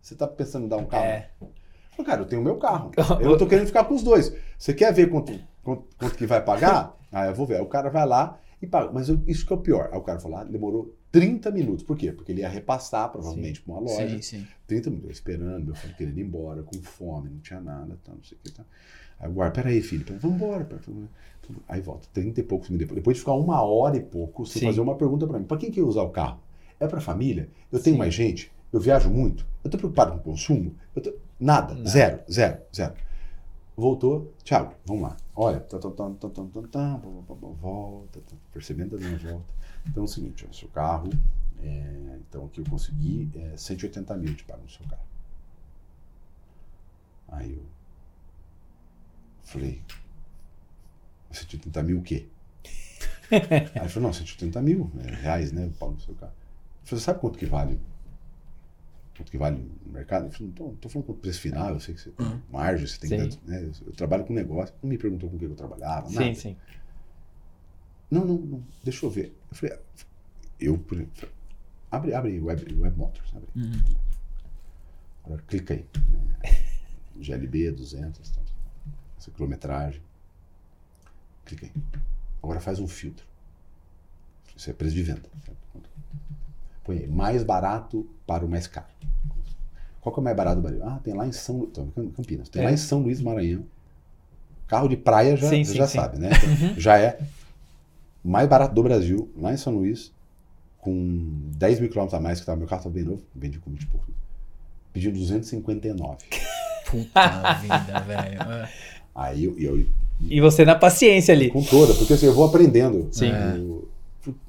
você tá pensando em dar um carro? É. Falei, cara, eu tenho o meu carro. Eu tô querendo ficar com os dois. Você quer ver quanto, quanto, quanto que vai pagar? Ah, eu vou ver. Aí o cara vai lá e paga. Mas eu- isso que é o pior. Aí o cara falou, ah, demorou 30 minutos. Por quê? Porque ele ia repassar, provavelmente, para uma loja. Sim, sim. 30 minutos, eu esperando, meu filho querendo ir embora, com fome, não tinha nada, tá, não sei o que. Tá. Aí o guarda, peraí, filho, peraí, vamos embora. peraí, Aí volta, 30 e poucos minutos depois. Depois de ficar uma hora e pouco, você Sim. fazer uma pergunta para mim: para quem que ia usar o carro? É para família? Eu tenho Sim. mais gente? Eu viajo muito? Eu tô preocupado com o consumo? Eu tô- Nada, Nada. zero, zero, zero. Voltou, Thiago, vamos lá. Olha, tá, tá, tá, tá, tá, tá, tá, volta, tá, percebendo a minha volta. Então é o seguinte, ó, seu carro, é, então o que eu consegui é 180 mil de pago no seu carro. Aí eu falei, 180 mil o quê? Aí ele falou, não, 180 mil é, reais, né? Eu pago no seu carro. Eu falei, sabe quanto que vale? Quanto que vale no mercado? Eu falei, não tô falando com o preço final, eu sei que você tem margem, você tem Sim. que dar, né? Eu trabalho com negócio. Não me perguntou com o que eu trabalhava, nada. Sim, sim. Não, não, não, deixa eu ver. Eu falei, ah, eu, abre, abre Web, web Motors, abre. Uhum. Agora clica aí. Né? GLB 200, tá? essa quilometragem. Clica aí. Agora faz um filtro. Isso é preço de venda. Põe mais barato para o mais caro. Qual que é o mais barato do Brasil? Ah, tem lá em São Luís, em Campinas. Tem É. lá em São Luís do Maranhão. Carro de praia já, Sim, você sim, já sim. sabe, né? Então, Já é mais barato do Brasil, lá em São Luís, com 10 mil quilômetros a mais, que tava, meu carro estava bem novo, vendi com 20 e pouco. Pediu 259. Puta vida, velho. É. Aí eu, eu, E você na paciência ali. com toda, porque assim, eu vou aprendendo. Sim. Eu-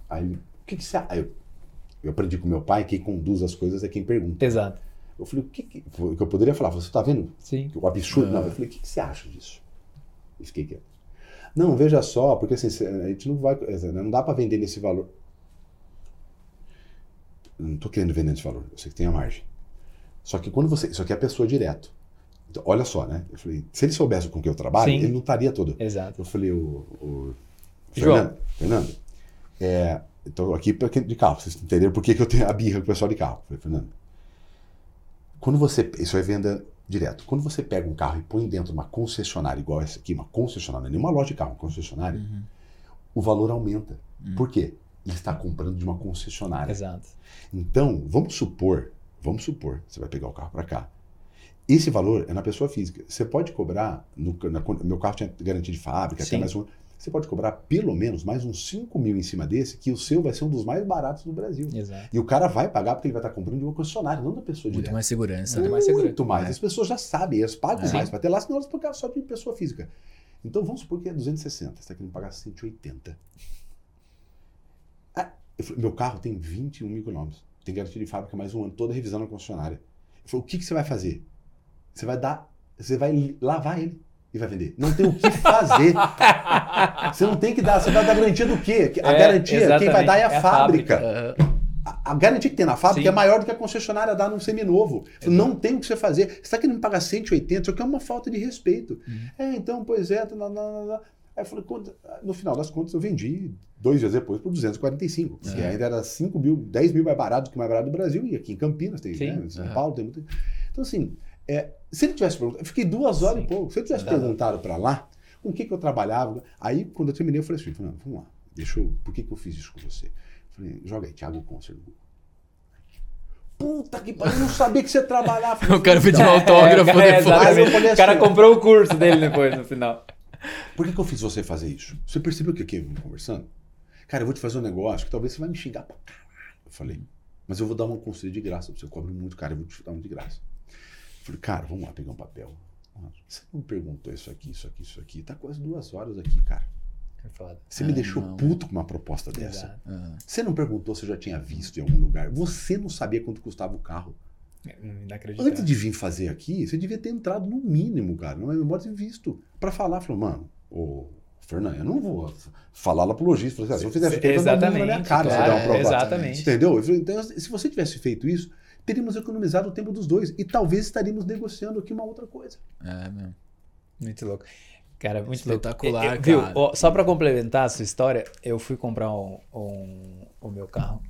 aí, o que, que você. Aí eu, Eu aprendi com meu pai que quem conduz as coisas é quem pergunta. Exato. Eu falei, o que, que, eu poderia falar? Você tá vendo Sim. o absurdo? Não, eu falei, o que, que você acha disso? E fiquei quieto. Não, veja só, porque assim, a gente não vai. Não dá para vender nesse valor. Eu não tô querendo vender nesse valor, eu sei que tem a margem. Só que quando você. Isso aqui é a pessoa direto. Então, olha só, né? Eu falei, se ele soubesse com que eu trabalho, Sim. ele não estaria todo. Exato. Eu falei, o. o João. Fernando, Fernando, é, estou aqui de carro, vocês entenderam por que, que eu tenho a birra com o pessoal de carro. Falei, Fernando, quando você. Isso é venda direto. Quando você pega um carro e põe dentro de uma concessionária igual essa aqui, uma concessionária, não é nenhuma loja de carro, uma concessionária, Uhum. o valor aumenta. Hum. Por quê? Ele está comprando de uma concessionária. Exato. Então, vamos supor, vamos supor, você vai pegar o carro para cá. Esse valor é na pessoa física. Você pode cobrar, no, na- meu carro tinha garantia de fábrica, até Sim. mais um. Você pode cobrar pelo menos mais uns 5 mil em cima desse, que o seu vai ser um dos mais baratos do Brasil. Exato. E o cara vai pagar porque ele vai estar comprando de uma concessionária, não da pessoa Muito direta. mais segurança. Muito né? mais seguro. Muito mais. As pessoas já sabem, elas pagam É. mais para ter lá, senão elas pagam só de pessoa física. Então vamos supor que é 260, você está querendo pagar 180. Ah, eu falei, meu carro tem 21 mil quilômetros, tem garantia de fábrica mais um ano, toda revisão na concessionária. Eu falei, o que, que você vai fazer? Você vai dar, você vai lavar ele e vai vender. Não tem o que fazer. você não tem que dar, você vai dar garantia do quê? A É, garantia, quem vai dar é a, exatamente, é a fábrica. Aham. A, a garantia que tem na fábrica Sim. é maior do que a concessionária dá num seminovo. Não tem o que você fazer. Você está querendo me pagar 180, isso aqui é uma falta de respeito. Uhum. É, então, pois é. tá, tá, tá. Aí eu falei, no final das contas, eu vendi dois dias depois por 245. Que É. ainda era 5 mil, 10 mil mais barato do que o mais barato do Brasil. E aqui em Campinas tem, né? Em São. Paulo tem muito. Então, assim, é, se ele tivesse perguntado, eu fiquei duas horas Sim. e pouco. Se ele tivesse Tá. perguntado para lá, com o que, que eu trabalhava. Aí, quando eu terminei, eu falei assim: Fernando, vamos lá. Deixa eu. Por que, que eu fiz isso com você? Eu falei, joga aí, Thiago Concer no Google. Puta que pariu, eu não sabia que você trabalhava. O cara pediu um É, autógrafo é, depois. Eu falei O cara assim, comprou o curso dele depois, no final. Por que, que eu fiz você fazer isso? Você percebeu que aqui, conversando? Cara, eu vou te fazer um negócio que talvez você vai me xingar pra caralho. Eu falei, mas eu vou dar uma conselho de graça você. Eu cobro muito, cara, eu vou te dar um de graça. Eu falei, cara, vamos lá pegar um papel. Você não perguntou isso aqui, isso aqui, isso aqui. Tá quase duas horas aqui, cara. É. Você me É, deixou não. puto com uma proposta dessa. Aham. Você não perguntou se eu já tinha visto em algum lugar. Você não sabia quanto custava o carro. É. Antes de vir fazer aqui, você devia ter entrado no mínimo, cara, numa memória de visto. Pra falar, falou, mano, ô, Fernando, eu não vou falar lá pro lojista. Falei, assim, se eu fizesse aqui, eu minha cara, claro, você dá uma é, prova. Exatamente. Entendeu? Eu falei, Então, se você tivesse feito isso, teríamos economizado o tempo dos dois. E talvez estaríamos negociando aqui uma outra coisa. É, meu. Muito louco. Cara, muito Espetacular, louco. Eh, eh, viu? cara. Ó, só pra complementar a sua história, eu fui comprar um, um- o meu carro.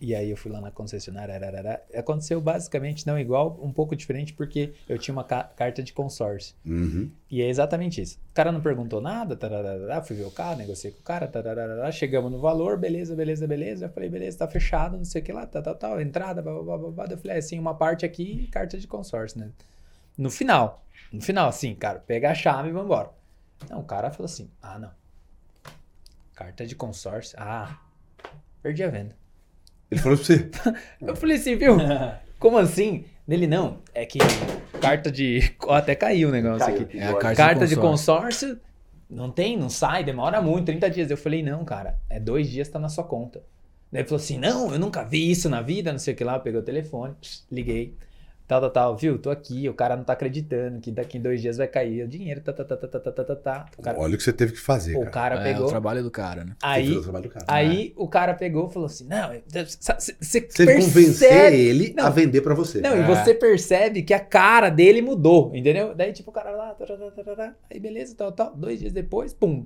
E aí eu fui lá na concessionária. ararará. Aconteceu basicamente não igual, um pouco diferente, porque eu tinha uma ca- carta de consórcio. Uhum. E é exatamente isso. O cara não perguntou nada, tararará, fui ver o carro, negociei com o cara, tararará, chegamos no valor, beleza, beleza, beleza. Eu falei, beleza, tá fechado, não sei o que lá, tal, tal, tal, entrada, blá, blá, blá, blá. Eu falei, é, assim, uma parte aqui, carta de consórcio, né? No final, no final, assim, cara, pega a chave e vambora. Não, o cara falou assim, ah, não. Carta de consórcio, ah, perdi a venda. Ele falou pra você. Eu falei assim, viu? Como assim? Nele, não, é que carta de... Ó, até caiu o negócio Caiu aqui. É a agora. carta Carta de de consórcio, não tem, não sai, demora muito, 30 dias. Eu falei, não, cara, é dois dias, tá na sua conta. Daí ele falou assim, não, eu nunca vi isso na vida, não sei o que lá. Eu peguei o telefone, liguei, tal, tal, tal, viu, tô aqui, o cara não tá acreditando que daqui em dois dias vai cair o dinheiro, tá, tá, tá, tá, tá, tá, tá, tá, tá. O cara, Olha o que você teve que fazer, o cara. cara É, o pegou, trabalho do cara, né? Você fez aí, o trabalho do cara. aí o cara pegou e falou assim, não, você Você convencer percebe... ele a Não. vender pra você. Não, e É. você percebe que a cara dele mudou, entendeu? Daí, tipo, o cara lá, tarará, aí beleza, tal, tal. Dois dias depois, pum.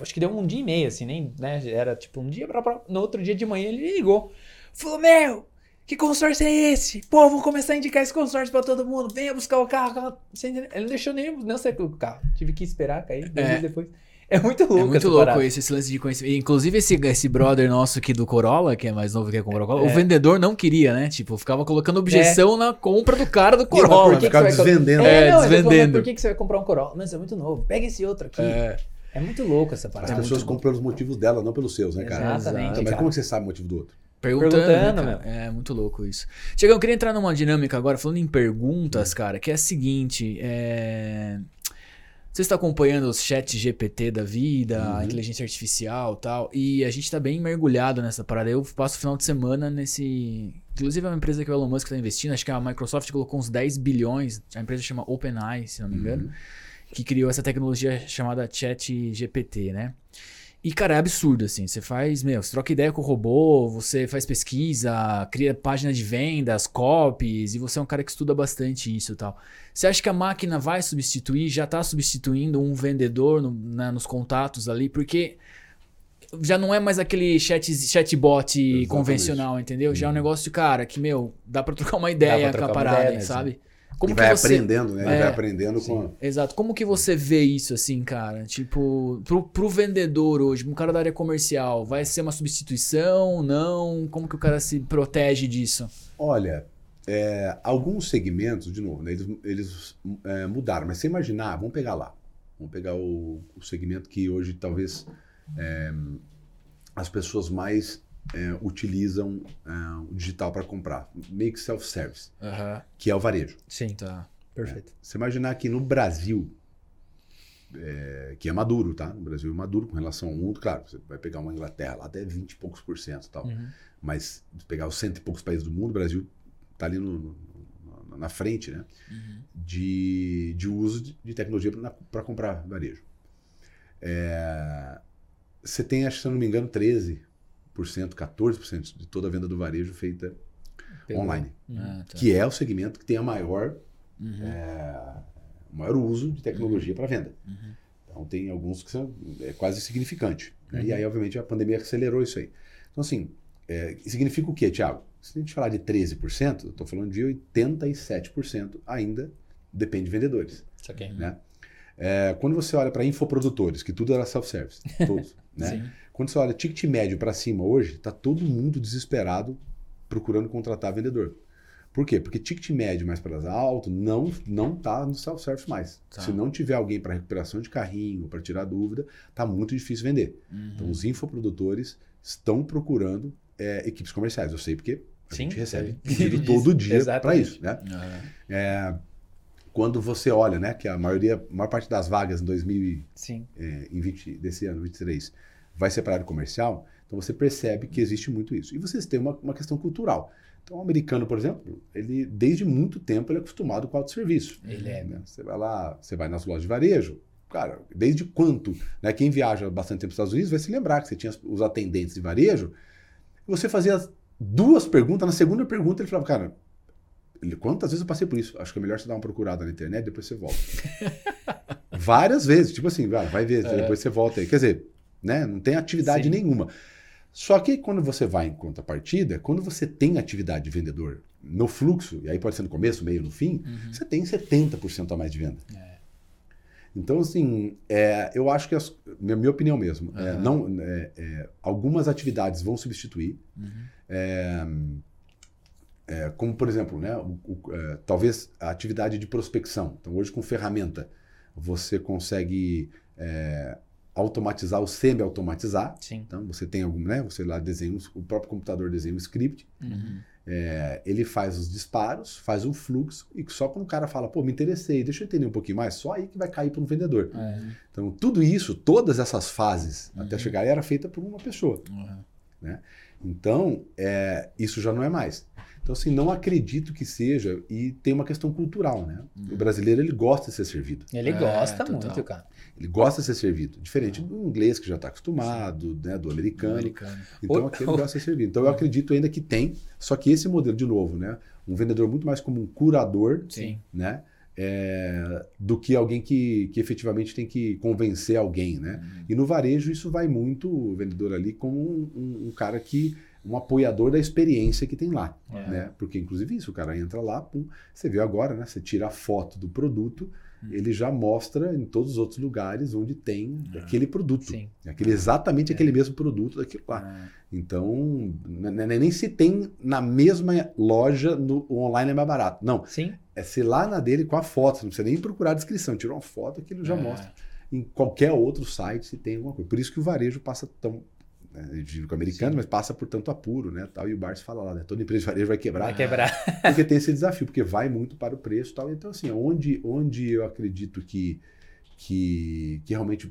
Acho que deu um dia e meio, assim, nem, né? Era tipo um dia pra, pra- No outro dia de manhã ele me ligou. Falou, meu, que consórcio é esse? Pô, vou começar a indicar esse consórcio pra todo mundo. Venha buscar o carro. Ele não deixou nem não sei o carro. Tive que esperar cair dois É. dias depois. É muito louco É muito essa louco parada. esse, esse lance de conhecimento. Inclusive, esse, esse brother nosso aqui do Corolla, que é mais novo que a comprar o Corolla, É. o vendedor não queria, né? Tipo, ficava colocando objeção na compra do cara do Corolla. por que Ficava que você vai- desvendendo. É, É, não, desvendendo. por que, que você vai comprar um Corolla? Mas é muito novo. Pega esse outro aqui. É, É, muito louco essa As parada. pessoas muito compram pelos motivos dela, não pelos seus, né, cara? Exatamente, Então, mas cara. como você sabe o motivo do outro? Perguntando, Perguntando, né, cara? É muito louco isso. Chegão, eu queria entrar numa dinâmica agora, falando em perguntas, cara, que é a seguinte: é... Você está acompanhando os chat GPT da vida, a Uhum. inteligência artificial e tal, e a gente tá bem mergulhado nessa parada. Eu passo o final de semana nesse. Inclusive, é uma empresa que o Elon Musk está investindo, acho que a Microsoft colocou uns 10 bilhões, a empresa chama OpenAI, se não me engano, que criou essa tecnologia chamada Chat GPT, né? E, cara, é absurdo, assim. Você faz, meu, você troca ideia com o robô, você faz pesquisa, cria página de vendas, copies, e você é um cara que estuda bastante isso e tal. Você acha que a máquina vai substituir, já tá substituindo um vendedor no- né, nos contatos ali? Porque já não é mais aquele chat, chatbot Exatamente. convencional, entendeu? Já é um negócio, cara, que, meu, dá pra trocar uma ideia pra com a trocar parada, ideia mesmo. sabe? Ele vai aprendendo, né? Ele É, vai aprendendo com. a- Exato. Como que você vê isso, assim, cara? Tipo, pro, pro vendedor hoje, um cara da área comercial, vai ser uma substituição? Não? Como que o cara se protege disso? Olha, é, alguns segmentos, de novo, né, eles, eles, é, mudaram, mas você imaginar, vamos pegar lá. Vamos pegar o, o segmento que hoje talvez é, as pessoas mais é, utilizam é, o digital para comprar, meio que self-service, que é o varejo. Sim, Tá. perfeito. Você imaginar que no Brasil, é, que é maduro, tá? No Brasil é maduro com relação ao mundo, claro, você vai pegar uma Inglaterra lá até 20 e poucos por cento e tal. Uhum. Mas pegar os cento e poucos países do mundo, o Brasil está ali no- no- no- na frente, né? De, de uso de, de tecnologia para comprar varejo. É, você tem, acho que se eu não me engano, 13%, 14% de toda a venda do varejo feita Pegou. online. Ah, tá. Que é o segmento que tem a maior, Uhum. é, o maior uso de tecnologia para venda. Uhum. Então tem alguns que são é, quase significante. né? Uhum. E aí, obviamente, a pandemia acelerou isso aí. Então, assim, é, significa o quê, Tiago? Se a gente falar de 13%, eu estou falando de 87% ainda depende de vendedores. Isso aqui. Né? É, quando você olha para infoprodutores, que tudo era self-service, todos, né? Sim. Quando você olha ticket médio para cima hoje, está todo mundo desesperado procurando contratar vendedor. Por quê? Porque ticket médio mais para alto não não tá no self-service mais. Tá. Se não tiver alguém para recuperação de carrinho, para tirar dúvida, tá muito difícil vender. Uhum. Então os infoprodutores estão procurando é, equipes comerciais. Eu sei porque a Sim, gente recebe pedido todo dia para isso, né? Aham. É, quando você olha, né, que a maioria, a maior parte das vagas em 2000 Sim. é, em 20, desse ano, 23, vai ser para a área comercial, então você percebe que existe muito isso. E vocês têm uma, uma questão cultural. Então, o americano, por exemplo, ele desde muito tempo ele é acostumado com autosserviço. Ele é. Né? Você vai lá, você vai nas lojas de varejo, cara, desde quanto? Né? Quem viaja bastante tempo para os Estados Unidos vai se lembrar que você tinha os atendentes de varejo, você fazia as duas perguntas, na segunda pergunta ele falava, cara, quantas vezes eu passei por isso? Acho que é melhor você dar uma procurada na internet, depois você volta. Várias vezes, tipo assim, vai, vai ver, depois você volta aí. Quer dizer, né? Não tem atividade Sim. nenhuma. Só que quando você vai em contrapartida, quando você tem atividade de vendedor no fluxo, e aí pode ser no começo, meio, no fim, Uhum. você tem 70% a mais de venda. É. Então, assim, é, eu acho que, as, minha, minha opinião mesmo, é, Aham. não, é, é, algumas atividades vão substituir, Uhum. é, é, como, por exemplo, né, o- o- é, talvez a atividade de prospecção. Então, hoje, com ferramenta, você consegue é, automatizar ou semi-automatizar. Então, você tem algum, né? Você lá desenha, um- o próprio computador desenha um script, Uhum. é, ele faz os disparos, faz o fluxo, e só quando o cara fala, pô, me interessei, deixa eu entender um pouquinho mais, só aí que vai cair para um vendedor. É. Então, tudo isso, todas essas fases até Uhum. chegar, era feita por uma pessoa. Uhum. Então, é, isso já não é mais. Então, assim, não acredito que seja, e tem uma questão cultural, né? O brasileiro, ele gosta de ser servido. Ele É, gosta total. muito, cara. Ele gosta de ser servido. Diferente do inglês, que já está acostumado, né? Do americano. Americano. Então, O- aqui ele gosta de ser servido. Então, eu acredito ainda que tem, só que esse modelo, de novo, né? Um vendedor muito mais como um curador, Sim. né? É, do que alguém que, que efetivamente tem que convencer alguém, né? Uhum. E no varejo isso vai muito o vendedor ali como um, um- um cara que um apoiador da experiência que tem lá, É. né? Porque inclusive isso, o cara entra lá, pum, você viu agora, né? Você tira a foto do produto, Hum. ele já mostra em todos os outros lugares onde tem É. aquele produto, Sim. aquele exatamente aquele mesmo produto daquilo lá. Ah, Então, nem se tem na mesma loja, no o online é mais barato. Não, Sim. é ser lá na dele com a foto, você não precisa nem procurar a descrição, tirou uma foto, aquilo já É. mostra. Em qualquer outro site se tem alguma coisa. Por isso que o varejo passa tão. Né, eu digo que o americano, Sim. mas passa por tanto apuro, né? Tal, e o Barça fala lá, né? Toda empresa de varejo vai quebrar. Vai quebrar. Porque tem esse desafio, porque vai muito para o preço e tal. Então, assim, onde, onde eu acredito que, que, que realmente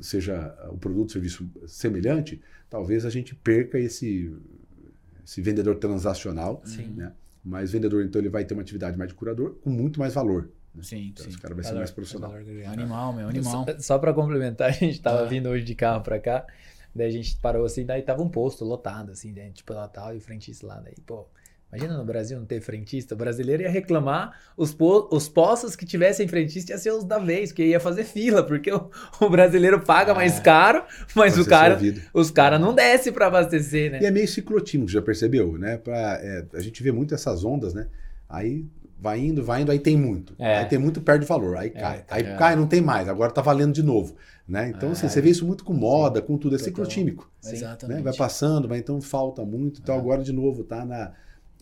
seja o produto, o serviço semelhante, talvez a gente perca esse, esse vendedor transacional, Sim. né? Mas vendedor, então, ele vai ter uma atividade mais de curador com muito mais valor. Sim, Então, sim. esse cara vai ser Valor, mais profissional. Animal, meu, animal. Só, só pra complementar, a gente tava Ah. vindo hoje de carro pra cá, daí a gente parou assim, daí tava um posto lotado, assim, né? tipo Natal e o frentista lá, daí, pô. Imagina no Brasil não ter frentista, o brasileiro ia reclamar, os, po os postos que tivessem frentista ia ser os da vez, porque ia fazer fila, porque o, o brasileiro paga mais É. caro, mas o cara, servido. os caras não descem pra abastecer, né? E é meio ciclotímico, já percebeu, né? Pra, é, a gente vê muito essas ondas, né? Aí vai indo, vai indo, aí tem muito. É. Aí tem muito, perde valor, aí cai. Aí é. cai, não tem mais, agora tá valendo de novo. Né? Então, assim, Ah, você vê isso muito com moda, com tudo, é ciclotímico. Sim. né? Exatamente. Vai passando, mas então falta muito. Então É. agora de novo tá na.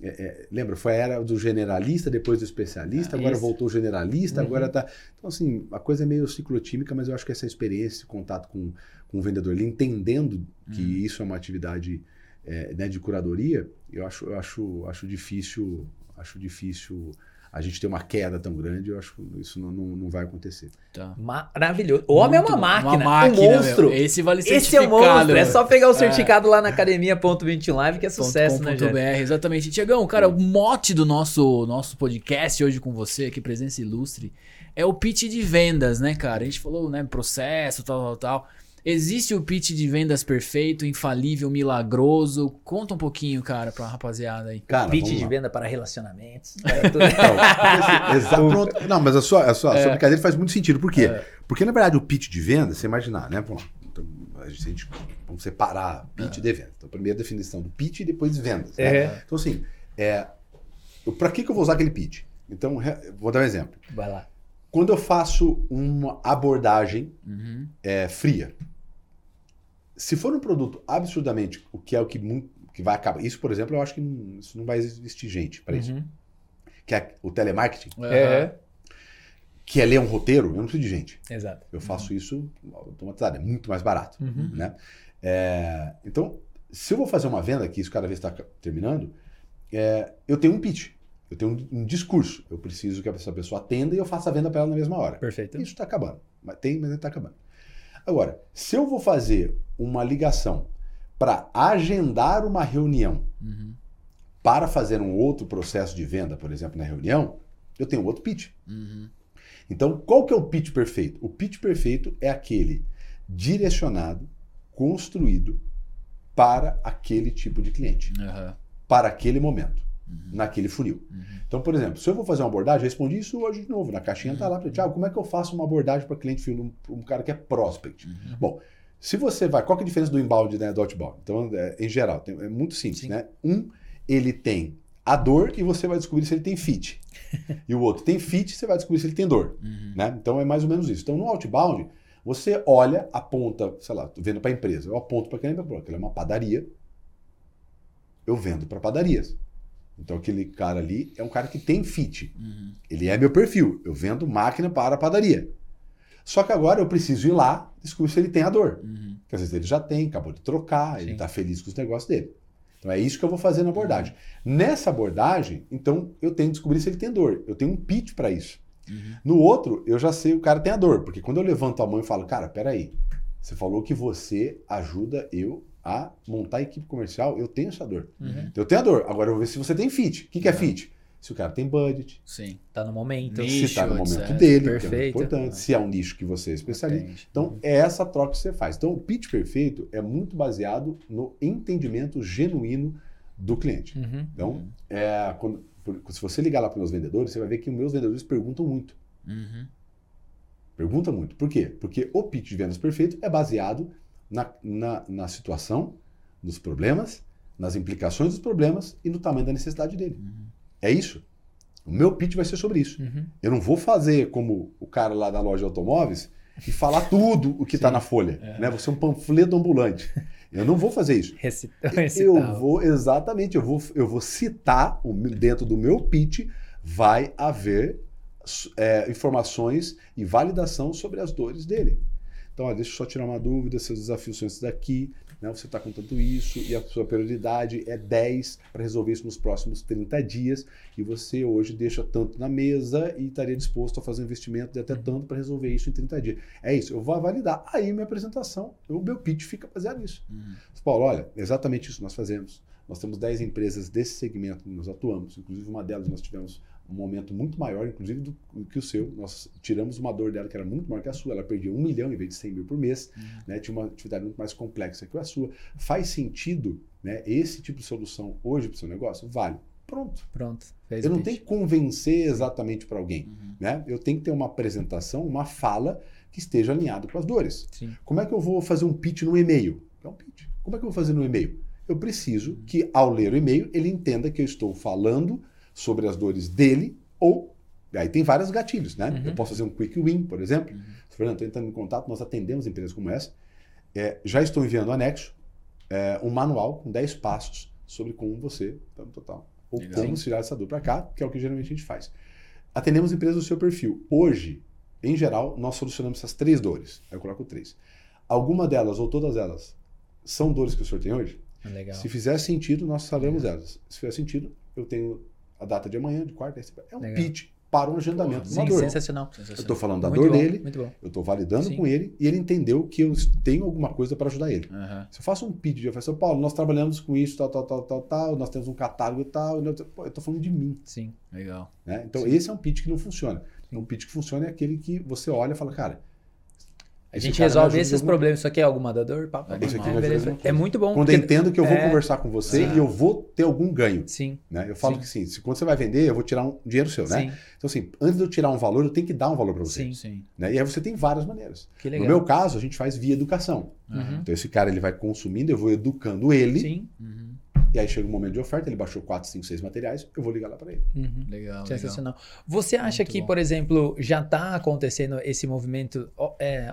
é, é, lembra, foi a era do generalista, depois do especialista, Ah, agora isso. voltou o generalista, Uhum. agora tá. Então, assim, a coisa é meio ciclotímica, mas eu acho que essa experiência, esse contato com, com o vendedor, ele entendendo que Uhum. isso é uma atividade é, né, de curadoria, eu acho, eu acho, acho difícil, acho difícil a gente ter uma queda tão grande, eu acho que isso não, não, não vai acontecer. Tá. Maravilhoso. O homem Muito é uma máquina, Uma máquina, um monstro. meu. Esse vale Esse é o monstro. É só pegar o certificado lá na academia.20live que é sucesso, né, .com.br, gente? exatamente. Tiagão, cara, o mote do nosso, nosso podcast hoje com você, aqui, presença ilustre, é o pitch de vendas, né, cara? A gente falou, né, processo, tal, tal, tal. Existe o pitch de vendas perfeito, infalível, milagroso? Conta um pouquinho, cara, pra rapaziada aí. Cara, Pitch de lá. venda para relacionamentos. para tudo. Então, pronto. Não, mas a sua, a sua, a sua É. brincadeira faz muito sentido. Por quê? É. Porque, na verdade, o pitch de venda, você imaginar, né? Vamos lá. Então, a gente, vamos separar pitch de venda. Então, primeiro a definição do pitch e depois vendas. né? É. Então, assim, é, para que, que eu vou usar aquele pitch? Então, vou dar um exemplo. Vai lá. Quando eu faço uma abordagem Uhum. é, fria, se for um produto absurdamente, o que é o que, que vai acabar. Isso, por exemplo, eu acho que não, isso não vai existir gente para isso. Uhum. Que é o telemarketing, É. que é ler um roteiro, eu não preciso de gente. Exato. Eu faço isso automatizado, é muito mais barato. Uhum. Né? É, então, se eu vou fazer uma venda aqui, isso cada vez está terminando, é, eu tenho um pitch, eu tenho um, um discurso. Eu preciso que essa pessoa atenda e eu faça a venda para ela na mesma hora. Perfeito. Isso está acabando. Mas tem, mas está acabando. Agora, se eu vou fazer uma ligação para agendar uma reunião Uhum. para fazer um outro processo de venda, por exemplo, na reunião, eu tenho outro pitch. Uhum. Então, qual que é o pitch perfeito? O pitch perfeito é aquele direcionado, construído para aquele tipo de cliente, Aham. para aquele momento, Uhum. naquele funil. Uhum. Então, por exemplo, se eu vou fazer uma abordagem, eu respondi isso hoje de novo, na caixinha tá lá, Tiago, como é que eu faço uma abordagem para cliente funil, um, um cara que é prospect? Uhum. Bom, se você vai, qual é a diferença do inbound né, do outbound? Então, é, em geral, tem- é muito simples, Sim. né? Um, ele tem a dor e você vai descobrir se ele tem fit. e o outro tem fit, você vai descobrir se ele tem dor. Uhum. Né? Então é mais ou menos isso. Então no outbound, você olha, aponta, sei lá, tô vendo para a empresa, eu aponto para aquele empresa, aquilo é uma padaria, eu vendo para padarias. Então aquele cara ali é um cara que tem fit. Uhum. Ele é meu perfil. Eu vendo máquina para a padaria. Só que agora eu preciso ir lá descobrir se ele tem a dor. Uhum. Porque às vezes ele já tem, acabou de trocar, ele Sim. está feliz com os negócios dele. Então é isso que eu vou fazer na abordagem. Nessa abordagem, então eu tenho que descobrir se ele tem dor. Eu tenho um pitch para isso. Uhum. No outro, eu já sei o cara tem a dor, porque quando eu levanto a mão e falo, cara, peraí, você falou que você ajuda eu a montar a equipe comercial, eu tenho essa dor. Uhum. Então, eu tenho a dor. Agora eu vou ver se você tem fit. O que, que é fit? Se o cara tem budget, Sim. Tá no momento. Nicho, se está no momento etc. dele, que é Perfeito. importante, se é um nicho que você é especialista. Atende. Então, é essa troca que você faz. Então, o pitch perfeito é muito baseado no entendimento genuíno do cliente. Uhum. Então, é, quando- por- se você ligar lá para os meus vendedores, você vai ver que os meus vendedores perguntam muito. Uhum. Pergunta muito. Por quê? Porque o pitch de vendas perfeito é baseado na, na, na situação, nos problemas, nas implicações dos problemas e no tamanho da necessidade dele. Uhum. É isso. O meu pitch vai ser sobre isso. Uhum. Eu não vou fazer como o cara lá da loja de automóveis e falar tudo o que está na folha. É. Né? Você é um panfleto ambulante. Eu não vou fazer isso. Recita- Eu vou, exatamente, eu vou, eu vou citar, dentro do meu pitch, vai haver é, informações e validação sobre as dores dele. Então, ó, deixa eu só tirar uma dúvida, seus desafios são esses daqui. né, você está com tanto isso e a sua prioridade é 10 para resolver isso nos próximos 30 dias e você hoje deixa tanto na mesa e estaria disposto a fazer um investimento de até tanto para resolver isso em 30 dias. É isso, eu vou validar. Aí minha apresentação, o meu pitch fica baseado nisso. Uhum. Paulo, olha, exatamente isso nós fazemos. Nós temos 10 empresas desse segmento que nós atuamos, inclusive uma delas nós tivemos um momento muito maior, inclusive, do, do, que o seu. Nós tiramos uma dor dela que era muito maior que a sua. Ela perdia um milhão em vez de 100 mil por mês. Uhum. Né? Tinha uma atividade muito mais complexa que a sua. Faz sentido né, esse tipo de solução hoje para o seu negócio? Vale. Pronto. Pronto. eu não tenho que convencer exatamente para alguém. Uhum. Né? Eu tenho que ter uma apresentação, uma fala que esteja alinhado com as dores. Sim. Como é que eu vou fazer um pitch no e-mail? É um pitch. Como é que eu vou fazer no e-mail? Eu preciso que, ao ler o e-mail, ele entenda que eu estou falando sobre as dores dele ou. Aí tem vários gatilhos, né? Uhum. Eu posso fazer um quick win, por exemplo. Uhum. Fernando, estou entrando em contato, nós atendemos empresas como essa. É, já estou enviando anexo é, um manual com 10 passos sobre como você, então, total, ou Legal. como tirar essa dor para cá, que é o que geralmente a gente faz. Atendemos empresas do seu perfil. Hoje, em geral, nós solucionamos essas três dores. Aí eu coloco três. Alguma delas, ou todas elas, são dores que o senhor tem hoje? Legal. Se fizer sentido, nós falamos elas. Se fizer sentido, eu tenho a data de amanhã, de quarta. É um Legal. pitch para um agendamento. Sim, dor. Sensacional. Eu estou falando da muito dor bom, dele, eu estou validando Sim. com ele e ele entendeu que eu tenho alguma coisa para ajudar ele. Uhum. Se eu faço um pitch de São Paulo, nós trabalhamos com isso, tal, tal, tal, tal, tal, nós temos um catálogo e tal, eu estou falando de mim. Sim. Legal. Né? Então, Sim. esse é um pitch que não funciona. Um pitch que funciona é aquele que você olha e fala, cara, a gente resolve esses problemas. Isso aqui é alguma dor? Papo, Isso aqui ah, beleza. É muito bom. Quando porque... eu entendo que eu vou é... conversar com você e eu vou ter algum ganho. Sim. Né? Eu falo Sim. que sim, se, quando você vai vender, eu vou tirar um dinheiro seu, né? Sim. Então, assim, antes de eu tirar um valor, eu tenho que dar um valor para você. Sim. Sim. Né? E aí você tem várias maneiras. Que legal. No meu caso, a gente faz via educação. Uhum. Então, esse cara ele vai consumindo, eu vou educando ele. Sim. Uhum. E aí chega um momento de oferta, ele baixou 4, 5, 6 materiais, eu vou ligar lá para ele. Uhum. Legal. Sensacional. Você acha Muito que, bom. por exemplo, já está acontecendo esse movimento? é,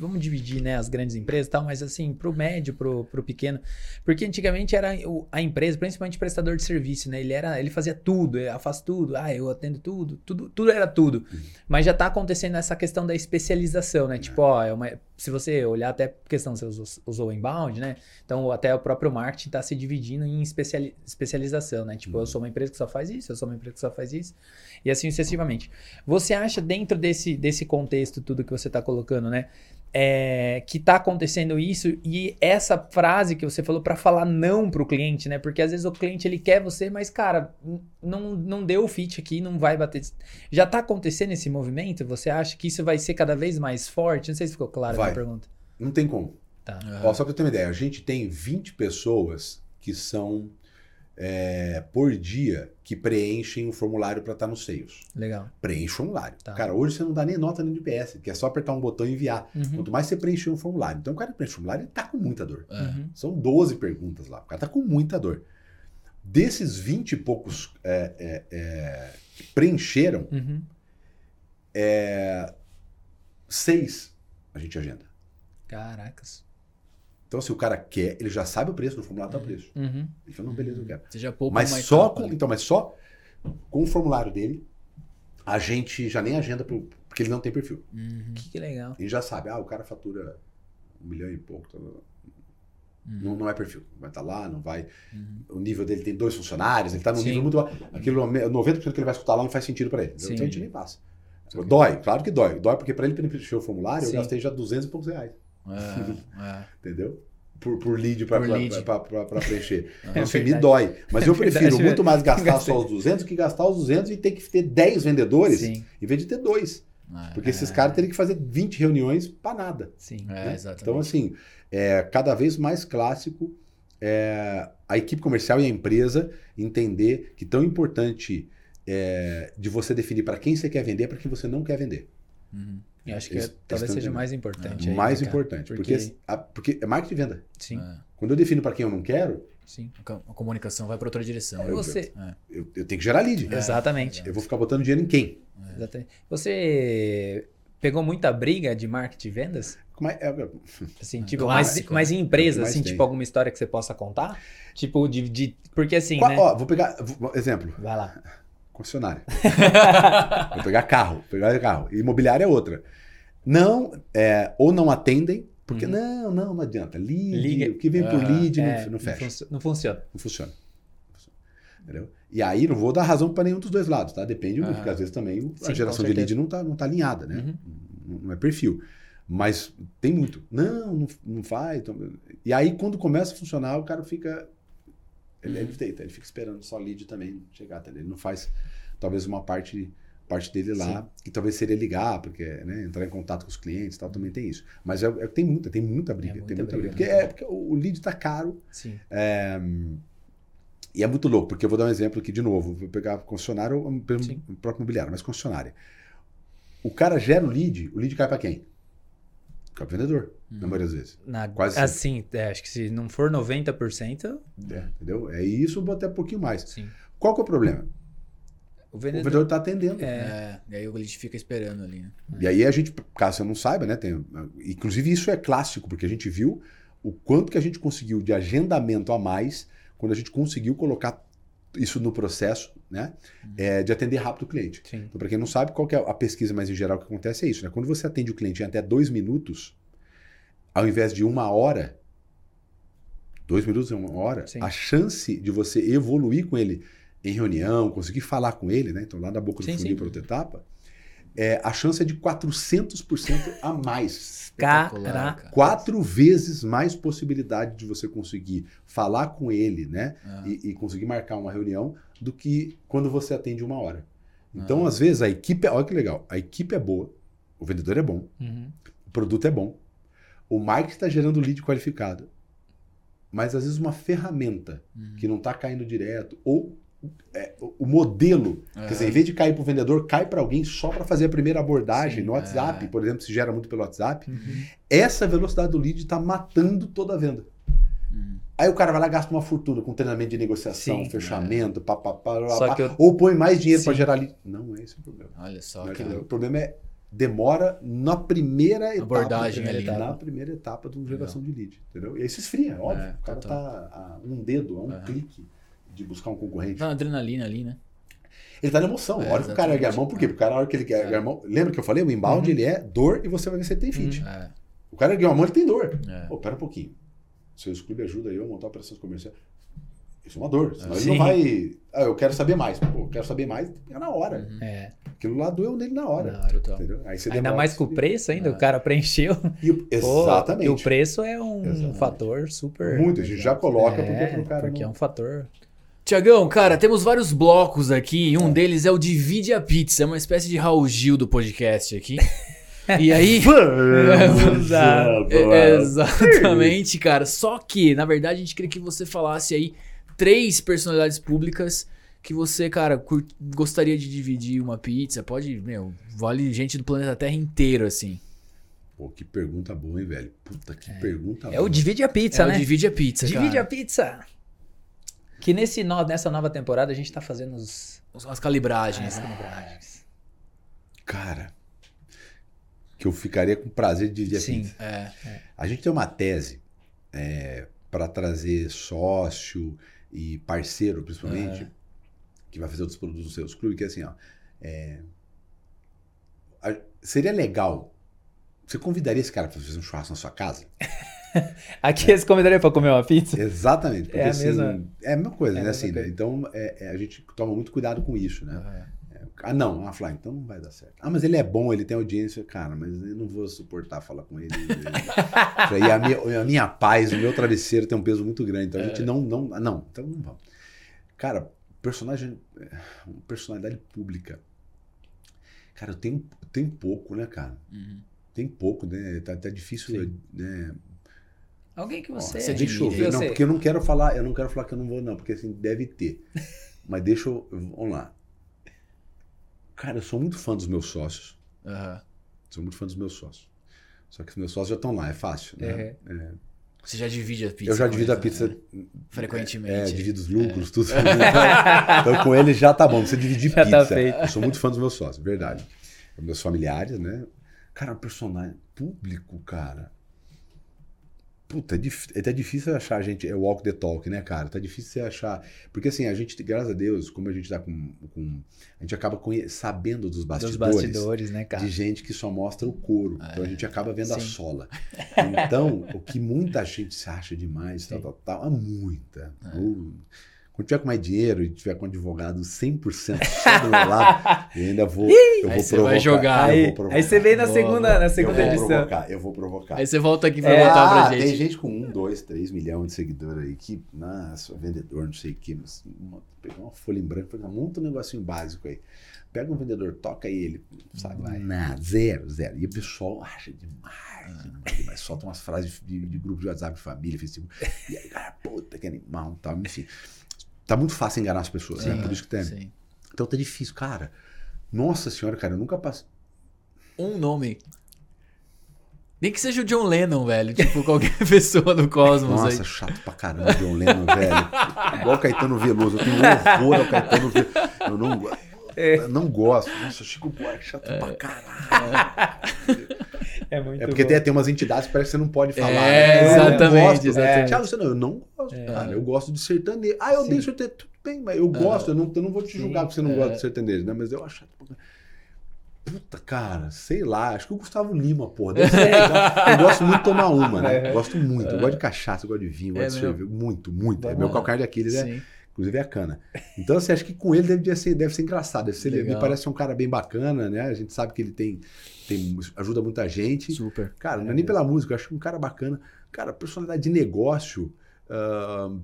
vamos, dividir né, as grandes empresas e tal, mas assim, para o médio, para o pequeno. Porque antigamente era a empresa, principalmente prestador de serviço, né? Ele, era, ele fazia tudo, eu faço tudo, ah, eu atendo tudo, tudo, tudo era tudo. Mas já está acontecendo essa questão da especialização, né? Tipo, ó, é uma, se você olhar até a questão, você usou, usou inbound, né? Então, até o próprio marketing está se dividindo em especiali- especialização, né? Tipo, eu sou uma empresa que só faz isso, eu sou uma empresa que só faz isso, e assim sucessivamente. Você acha, dentro desse, desse contexto, tudo que você está colocando, né? É, que está acontecendo isso e essa frase que você falou para falar não pro cliente, né? Porque às vezes o cliente ele quer você, mas cara, não, não deu o fit aqui, não vai bater. Já tá acontecendo esse movimento? Você acha que isso vai ser cada vez mais forte? Não sei se ficou claro a Vai. minha pergunta. Não tem como. Tá. Ó, só para ter uma ideia, a gente tem 20 pessoas que são é, por dia que preenchem o formulário para estar no Sales. Legal. Preenche o formulário. Tá. Cara, hoje você não dá nem nota nem de PS, que é só apertar um botão e enviar. Uhum. Quanto mais você preencher um formulário. Então o cara que preenche o formulário, ele tá com muita dor. É. Uhum. São 12 perguntas lá. O cara tá com muita dor. Desses 20 e poucos é, é, é, que preencheram, Uhum. seis a gente agenda. Caracas. Então, se o cara quer, ele já sabe o preço, no formulário tá o preço. Uhum. Ele fala, não, beleza, eu quero. Você já poupa Mas só, com, ali. então, mas só com o formulário dele, a gente já nem agenda, pro, porque ele não tem perfil. Uhum. Que, que legal. Ele já sabe, ah, o cara fatura um milhão e pouco. tá, Não, não é perfil. Vai estar lá, não vai. Uhum. O nível dele tem dois funcionários, ele está num Sim. nível muito. Aquilo, 90% que ele vai escutar lá não faz sentido para ele. Sim. Então a gente nem passa. Dói, claro que dói. Dói porque para ele preencher o formulário, Sim. eu gastei já 200 e poucos reais. É, é. Entendeu? Por, por lead para preencher. É Então, assim, me dói. Mas eu É prefiro mesmo. muito mais gastar Gastei. só os 200 que gastar os 200 e ter que ter 10 vendedores Sim, em vez de ter dois. É, Porque esses É. caras teriam que fazer 20 reuniões para nada. sim. é, né? exatamente. Então, assim, é cada vez mais clássico é, a equipe comercial e a empresa entender que tão importante é, de você definir para quem você quer vender para quem você não quer vender. Uhum. Eu acho que é- talvez seja mais importante. aí, mais né, cara? importante. Porque- Porque, a- porque é marketing de venda. Sim, É. Quando eu defino para quem eu não quero, sim. A co- A comunicação vai para outra direção. E você? É. eu, eu tenho que gerar lead. É. Exatamente. Eu vou ficar botando dinheiro em quem? Exatamente. Você pegou muita briga de marketing e vendas? Como é- é- Assim, tipo, mas, mas em É empresa, assim, tem. tipo, alguma história que você possa contar? Tipo, de. de- porque assim, Qual- né? ó, vou pegar vou- exemplo, Vai lá. Concessionária. vou pegar carro, pegar carro. Imobiliária é outra. Não, é, ou não atendem Porque Uhum. não, não, não adianta. Lead, Liga- o que vem por Aham. lead É, não, não fecha. funci- não funciona. Não funciona. Não funciona. Entendeu? E aí não vou dar razão para nenhum dos dois lados, tá? Depende, Aham. porque às vezes também o- Sim, a geração de lead não tá, não tá alinhada, né? Uhum. Não, não é perfil. Mas tem muito. Não, não, não faz. então- E aí quando começa a funcionar, o cara fica. Ele, ele, deita, ele fica esperando só lead também chegar até ele. Não faz talvez uma parte parte dele lá, que talvez seria ligar, porque né, entrar em contato com os clientes tal, também tem isso. Mas é, é- tem muita, tem muita briga, muita tem muita briga. briga, Porque, né? é, porque o lead tá caro, Sim. é, e é muito louco, porque eu vou dar um exemplo aqui de novo. Vou pegar concessionário, Sim. próprio imobiliário, mas concessionária. O cara gera o lead, o lead cai para quem? Vendedor, na maioria das vezes. Na, Quase assim, é, acho que se não for 90%, É, entendeu? É isso, até um pouquinho mais. sim. Qual que é o problema? O vendedor. está atendendo. É. É, e aí o lead fica esperando ali, né? E aí a gente, caso você não saiba, né? Tem, inclusive isso é clássico, porque a gente viu o quanto que a gente conseguiu de agendamento a mais quando a gente conseguiu colocar isso no processo, né? é, de atender rápido o cliente. Sim. Então, para quem não sabe, qual é a pesquisa mais em geral que acontece é isso, né? Quando você atende o cliente em até dois minutos, ao invés de uma hora, dois minutos é uma hora, Sim. a chance de você evoluir com ele em reunião, conseguir falar com ele, né? Então, lá da boca do Sim, funil sim. para outra etapa, é, a chance é de 400% a mais. Caraca. cara. Quatro vezes mais possibilidade de você conseguir falar com ele, né? Ah, e, e conseguir marcar uma reunião do que quando você atende uma hora. Então, Ah. às vezes, a equipe. é- Olha que legal. A equipe é boa, o vendedor é bom, Uhum. o produto é bom, o marketing está gerando lead qualificado. Mas, às vezes, uma ferramenta Uhum. que não está caindo direto, ou é, o modelo, É. quer dizer, em vez de cair para o vendedor, cai para alguém só para fazer a primeira abordagem Sim, no WhatsApp, é. por exemplo, se gera muito pelo WhatsApp. Uhum. Essa velocidade do lead está matando toda a venda. Uhum. Aí o cara vai lá e gasta uma fortuna com treinamento de negociação, Sim, fechamento, pá, pá, pá, Só pá, que eu- ou põe mais dinheiro para gerar lead. Não é esse o problema. Olha só, Não é o cara. problema. O problema é demora na primeira etapa. Abordagem na ali, primeira né? etapa, Na primeira etapa de geração de lead. Entendeu? E aí se esfria, óbvio. É, o cara total. tá a um dedo, a um clique de buscar um concorrente. Tá na adrenalina ali, né? Ele tá na emoção. É, a hora que o cara ergue a mão, por quê? Porque o cara, a hora que ele ergue É. a mão. Lembra que eu falei? O inbound Uhum. ele é dor e você vai ver se ele tem fit. É. O cara ergueu a mão, ele tem dor. É. Pô, pera um pouquinho. Seus clubes ajudam eu a montar operações comerciais. Isso é uma dor. Senão ele Sim. não vai. Ah, eu quero saber mais. Pô, eu quero saber mais é na hora. Uhum. É. Aquilo lá doeu nele na hora. Na hora. Total. Entendeu? Aí você Ainda mais com o preço ainda, É. o cara preencheu. E o- Pô, Exatamente. E o preço é um Exatamente. fator super. Muito. A gente já coloca porque É, pro cara. porque é não... um fator. Tiagão, cara, temos vários blocos aqui e um deles é o Divide a Pizza, é uma espécie de Raul Gil do podcast aqui. E aí. Vamos lá. É, exatamente, cara. Só que, na verdade, a gente queria que você falasse aí três personalidades públicas que você, cara, cur- gostaria de dividir uma pizza. Pode, meu, vale gente do planeta Terra inteiro, assim. Pô, que pergunta boa, hein, velho? Puta, que pergunta É boa. o divide a pizza, é né? o Divide a Pizza, Divide cara. a pizza. Que nesse, no- nessa nova temporada a gente tá fazendo os, As calibragens. as né? calibragens. Cara, que eu ficaria com prazer de dividir a Sim. pizza. É. A gente tem uma tese para trazer sócio e parceiro, principalmente, que vai fazer outros produtos nos seus clubes, que é assim, ó. é, a- seria legal. Você convidaria esse cara para fazer um churrasco na sua casa? Aqui eles convidaria pra comer uma pizza? Exatamente. Porque, É a assim, mesma- É a mesma coisa, é né? Assim, né? coisa. Então, é- é, a gente toma muito cuidado com isso, né? Aham. Ah, não. Ah, falar, então não vai dar certo. Ah, mas ele é bom, ele tem audiência. Cara, mas eu não vou suportar falar com ele. e a minha, a minha paz, o meu travesseiro tem um peso muito grande. Então a gente não, não. ah, Não, então não vamos. Cara, personagem. é, Personalidade pública. Cara, eu tenho pouco, né, cara? Uhum. Tem pouco, né? Tá, tá difícil, Sim. né? Alguém que Ó, você. você deixa eu ver. Não, Você- porque eu não quero falar, eu não quero falar que eu não vou, não, porque assim, deve ter. Mas deixa eu. Vamos lá. Cara, eu sou muito fã dos meus sócios. Aham. Sou muito fã dos meus sócios. Só que os meus sócios já estão lá, é fácil, né? É. Você já divide a pizza? Eu já divido a pizza. né? Frequentemente. É, divido os lucros, tudo. então com ele já tá bom. Você dividir Já pizza. tá feito. Eu sou muito fã dos meus sócios, verdade. Meus familiares, né? Cara, um personagem público, cara. Puta, é, é até difícil achar a gente, é walk the talk, né, cara? Tá difícil você achar. Porque assim, a gente, graças a Deus, como a gente tá com. com- a gente acaba conhe- sabendo dos Dos bastidores. bastidores, né, cara? De gente que só mostra o couro. Então a gente acaba vendo a Sim. sola. Então, o que muita gente se acha demais, tal, Sim. tal, tal, há muita. Uh, Quando tiver com mais dinheiro e tiver com um advogado 100% só do meu lado, eu ainda vou. Eu vou Aí você provocar. vai jogar. eu Aí, vou provocar. aí você vem na segunda, na Eu segunda vou edição. provocar, eu vou provocar. Aí você volta aqui pra É, voltar ah, pra tem gente. gente com um, dois, três milhões de seguidores aí que, nossa, vendedor, não sei o que, mas uma, pegar uma folha em branco, monta um negocinho básico aí. Pega um vendedor, toca ele, sabe? Vai. Nada, zero, zero. E o pessoal acha demais, demais, demais. Solta umas frases de, de grupo de WhatsApp de família, Facebook. E aí, cara, puta que animal e tal, enfim. Tá muito fácil enganar as pessoas, né? Sim, Por isso que tem. sim. Então tá difícil, cara. Nossa senhora, cara, eu nunca passei. Um nome. Nem que seja o John Lennon, velho. Tipo, qualquer pessoa do Cosmos Nossa, aí. chato pra caramba, John Lennon, velho. Igual o Caetano Veloso. Eu tenho horror ao Caetano Veloso. Eu não, go- eu não gosto. Nossa, Chico Buarque, chato pra caralho. É muito É porque bom. tem, tem umas entidades que parece que você não pode falar. É, né? Eu não exatamente, exatamente. Thiago, você não, eu não gosto, É. cara. Eu gosto de sertanejo. Ah, eu Sim. dei sertanejo. Tudo bem, mas eu gosto. Eu, não, eu não vou te julgar porque você não É. gosta de sertanejo, né? Mas eu acho. Puta, cara, sei lá. Acho que o Gustavo Lima, porra. deve ser legal. Eu gosto muito de tomar uma, né? É. Gosto muito. Eu gosto de cachaça, eu gosto de vinho, eu É gosto de cerveja. Muito, muito. É meu calcanhar de Aquiles, é, Sim. inclusive é a cana. Então, você acha que com ele deve ser, deve ser engraçado. Deve ser, me parece um cara bem bacana, né? A gente sabe que ele tem, tem ajuda muita gente. Super. Cara, não é nem pela música, eu acho um cara bacana. Cara, personalidade de negócio. ah,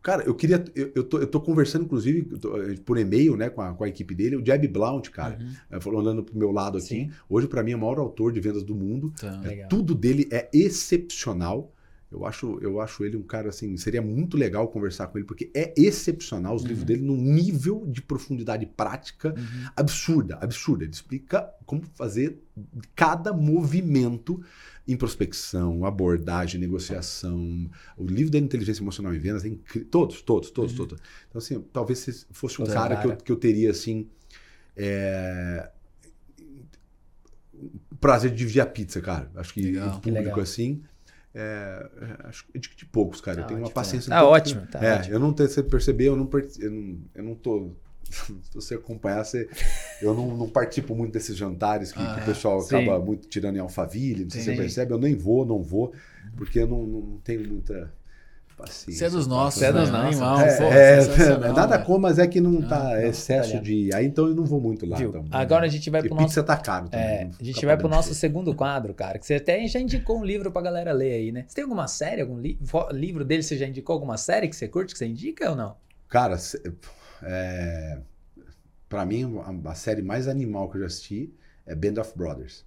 cara, eu queria. Eu, eu, tô, eu tô conversando, inclusive, tô, eh, por e-mail, né, com a, com a equipe dele, o Jeb Blount, cara. Uhum. eh, Falando pro meu lado aqui. Sim. Hoje, para mim, é o maior autor de vendas do mundo. Tá. Legal. Tudo dele é excepcional. Eu acho, eu acho ele um cara assim, seria muito legal conversar com ele, porque é excepcional os livros dele num nível de profundidade prática Uhum. absurda, absurda. Ele explica como fazer cada movimento em prospecção, abordagem, negociação. O livro da inteligência emocional em vendas é incrível. Todos, todos, todos, Uhum. todos. Então, assim, talvez se fosse um Puta, cara que eu, que eu teria, assim, é, o prazer de dividir a pizza, cara. Acho que Legal. Que público, legal. assim, é, é, acho que de, de poucos, cara. Tá eu tenho uma ótimo, paciência... né? Tá que- ótimo, tá é, ótimo. eu não tenho, você perceber, eu não, eu não, eu não tô. Se você acompanhar, você, eu não, não participo muito desses jantares que, que Ah, o pessoal sim. acaba muito tirando em alfaville, não sei se você percebe, eu nem vou, não vou, porque eu não, não tenho muita paciência. Você é dos nossos, Você é né? dos nossos. Animal, É, pô, é, sensacional, nada como, mas é que não Ah, tá não, excesso de. Aí então eu não vou muito lá. Então, Agora a gente vai pro nosso. pizza tá caro também. É, a gente vai pro nosso segundo quadro, cara. Que você até já indicou um livro pra galera ler aí, né? Você tem alguma série, algum li livro dele? Você já indicou alguma série que você curte, que você indica ou não? Cara, é, pra mim, a, a série mais animal que eu já assisti é Band of Brothers.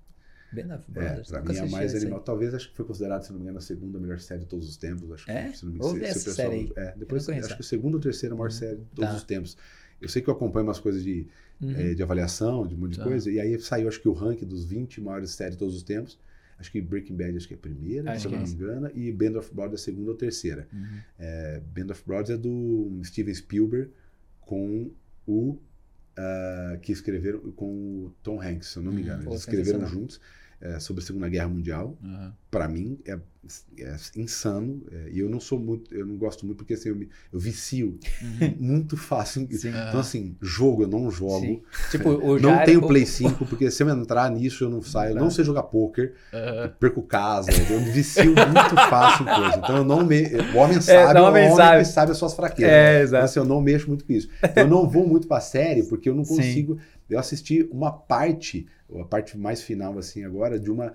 Band of É, Brothers. pra nunca mim é mais animal. Talvez acho que foi considerado, se não me engano, a segunda melhor série de todos os tempos. Acho que, É? se não me Vou se- ver se o essa série. É, depois acho que a segunda ou terceira maior série de todos Tá. os tempos. Eu sei que eu acompanho umas coisas de, Uhum. eh, de avaliação, de um monte de Tá. coisa, e aí saiu acho que o ranking dos 20 maiores séries de todos os tempos. Acho que Breaking Bad acho que é a primeira, Acho se eu que não é me engano, e Band of Brothers é a segunda ou terceira. Uhum. É, Band of Brothers é do Steven Spielberg com o ah, que escreveram com o Tom Hanks, se eu não me Hum, engano. pô, Eles escreveram juntos é, sobre a Segunda Guerra Mundial. Uhum. Para mim é, é insano é, e eu não sou muito, eu não gosto muito porque assim eu, me, eu vicio Uhum. muito fácil. Sim. Então assim, jogo eu não jogo. Tipo, Não Jair- tenho Play 5, porque se eu entrar nisso eu não saio. Eu não sei jogar poker, Uhum. perco casa, eu me vicio muito fácil em coisa. Então eu não me... O homem sabe, não, é o homem sabe. sabe as suas fraquezas. É, Então, exato. assim, eu não mexo muito com isso. Eu não vou muito pra série, porque eu não Sim. Eu assisti uma parte, a parte mais final, assim, agora, de uma.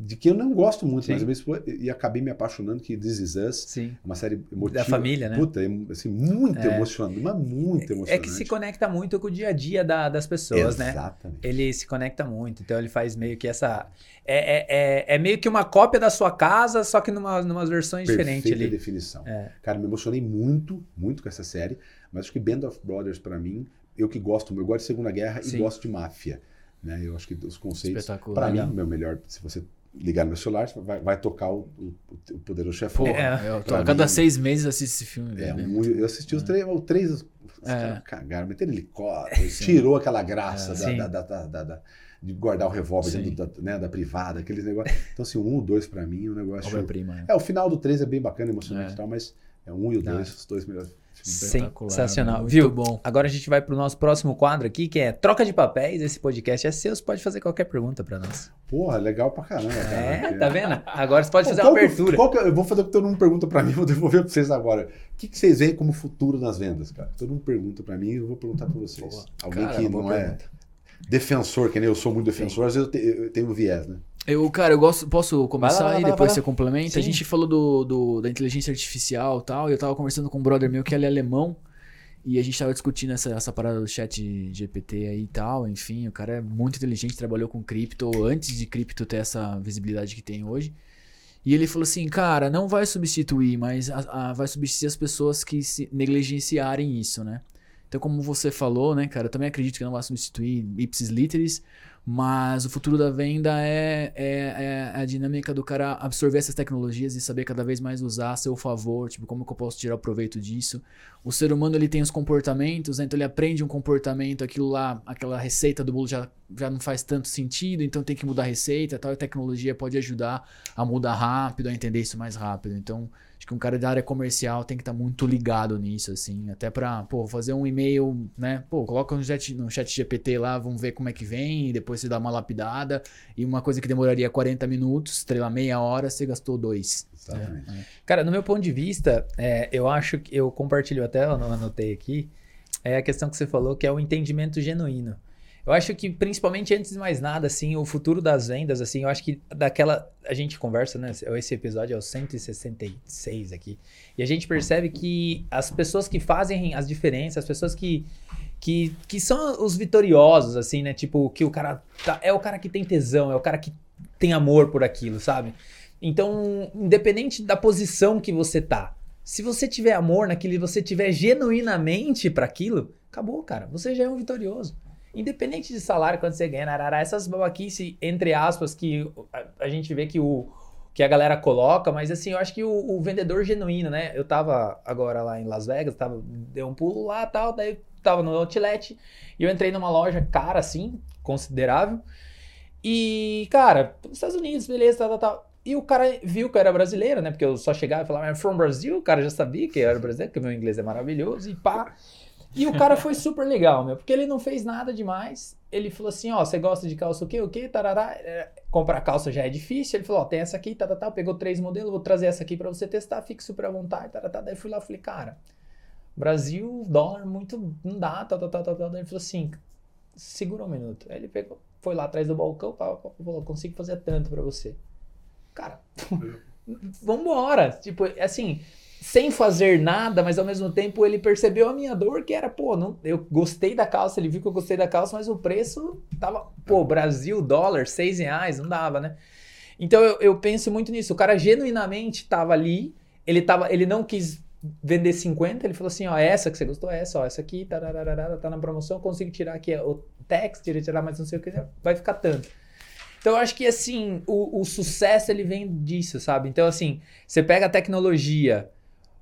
De que eu não gosto muito, Sim. mas mesmo tempo, e acabei me apaixonando, que This Is Us, Sim. uma série emotiva. Da família, né? Puta, é, assim, muito É. emocionante, mas muito emocionante. É que se conecta muito com o dia a dia da- das pessoas, né? Exatamente. Ele se conecta muito, então ele faz meio que essa. É, é, é, é meio que uma cópia da sua casa, só que numa, numas versões diferentes ali. definição. É. Cara, me emocionei muito, muito com essa série, mas acho que Band of Brothers, pra mim, eu que gosto, eu gosto de Segunda Guerra Sim. e gosto de máfia. Né? Eu acho que os conceitos, Espetacular. pra mim, meu melhor, se você ligar no meu celular, vai, vai tocar o, o, o Poderoso Chefão. É. eu tô- a cada mim- seis meses assisto esse filme. É, um- eu assisti os três, os três os É. caras cagaram, meteram helicóptero, tirou aquela graça da, Sim. da, da, da, da- de guardar o revólver dentro da, né, da privada, aqueles negócios. Então, assim, o 1 e o 2 pra mim é um negócio. Obra-prima. né? É, o final do 3 é bem bacana, emocionante É. e tal, mas é o 1 e o 2, Ah. os dois melhores Sensacional. muito Viu? bom. Agora a gente vai pro nosso próximo quadro aqui, que é troca de papéis. Esse podcast é seu, você pode fazer qualquer pergunta pra nós. Porra, legal pra caramba, cara. É, tá vendo? Agora você pode fazer Qual uma que- abertura. que- eu vou fazer o que todo mundo pergunta pra mim, vou devolver pra vocês agora. O que, que vocês veem como futuro nas vendas, cara? Todo mundo pergunta pra mim, eu vou perguntar pra vocês. Boa. Alguém Cara, que não é defensor, que nem eu sou muito defensor, às vezes eu, te- eu tenho um viés, né? Eu, cara, eu gosto. Posso começar Vai lá, vai aí, lá, depois você complementa? Sim. A gente falou do, do- da inteligência artificial e tal. E eu tava conversando com um brother meu que ele é alemão. E a gente tava discutindo essa, essa parada do chat GPT aí e tal. Enfim, o cara é muito inteligente, trabalhou com cripto antes de cripto ter essa visibilidade que tem hoje. E ele falou assim, cara, não vai substituir, mas a- a- vai substituir as pessoas que se negligenciarem isso, né? Então, como você falou, né, cara, eu também acredito que não vai substituir ipsis literis, mas o futuro da venda é, é, é a dinâmica do cara absorver essas tecnologias e saber cada vez mais usar a seu favor, tipo, como que eu posso tirar proveito disso. O ser humano, ele tem os comportamentos, né, então ele aprende um comportamento, aquilo lá, aquela receita do bolo já, já não faz tanto sentido, então tem que mudar a receita tal, e a tecnologia pode ajudar a mudar rápido, a entender isso mais rápido. Então, que um cara da área comercial tem que estar muito ligado nisso, assim, até pra, pô, fazer um e-mail, né, pô, coloca no chat, no chat GPT lá, vamos ver como é que vem, e depois você dá uma lapidada, e uma coisa que demoraria 40 minutos, sei lá, meia hora, você gastou dois. Exatamente. Cara, no meu ponto de vista, é, eu acho que eu compartilho até, eu não anotei aqui, é a questão que você falou, que é o entendimento genuíno. Eu acho que, principalmente antes de mais nada, assim, o futuro das vendas, assim, eu acho que daquela. A gente conversa, né? Esse episódio é o 166 aqui. E a gente percebe que as pessoas que fazem as diferenças, as pessoas que. Que, que são os vitoriosos, assim, né? Tipo, que o cara. tá- é o cara que tem tesão, é o cara que tem amor por aquilo, sabe? Então, independente da posição que você tá, se você tiver amor naquilo e você tiver genuinamente para aquilo, acabou, cara. Você já é um vitorioso. Independente de salário, quanto você ganha, narará, essas babaquice, entre aspas, que a, a gente vê que o que a galera coloca, mas assim, eu acho que o, o vendedor genuíno, né? Eu tava agora lá em Las Vegas, tava, dei um pulo lá tal, daí tava no outlet e eu entrei numa loja cara, assim, considerável. E, cara, Estados Unidos, beleza, tal, tal, tal. E o cara viu que eu era brasileiro, né? Porque eu só chegava e falava, I'm from Brazil, o cara já sabia que eu era brasileiro, porque meu inglês é maravilhoso, e pá. E o cara foi super legal, meu, porque ele não fez nada demais. Ele falou assim, ó, você gosta de calça o quê, o quê, tarará. É, Comprar calça já é difícil. Ele falou, ó, tem essa aqui, tá, tá, tá. Pegou três modelos, vou trazer essa aqui pra você testar, fique super à vontade, tá, tá. Daí fui lá, falei, cara, Brasil, dólar, muito, não dá, tá, tá, tá, tá. Daí ele falou assim, segura um minuto. Aí ele pegou, foi lá atrás do balcão, falou, consigo fazer tanto pra você. Cara, vambora. Tipo, assim, sem fazer nada, mas ao mesmo tempo ele percebeu a minha dor, que era, pô, não, eu gostei da calça, ele viu que eu gostei da calça, mas o preço tava, pô, Brasil, dólar, seis reais, não dava, né? Então eu, eu penso muito nisso. O cara genuinamente tava ali, ele, tava, ele não quis vender 50, ele falou assim, ó, essa que você gostou, essa, ó, essa aqui, tá na promoção, eu consigo tirar aqui o text, tirar mais não sei o que, vai ficar tanto. Então eu acho que assim, o, o sucesso ele vem disso, sabe? Então assim, você pega a tecnologia,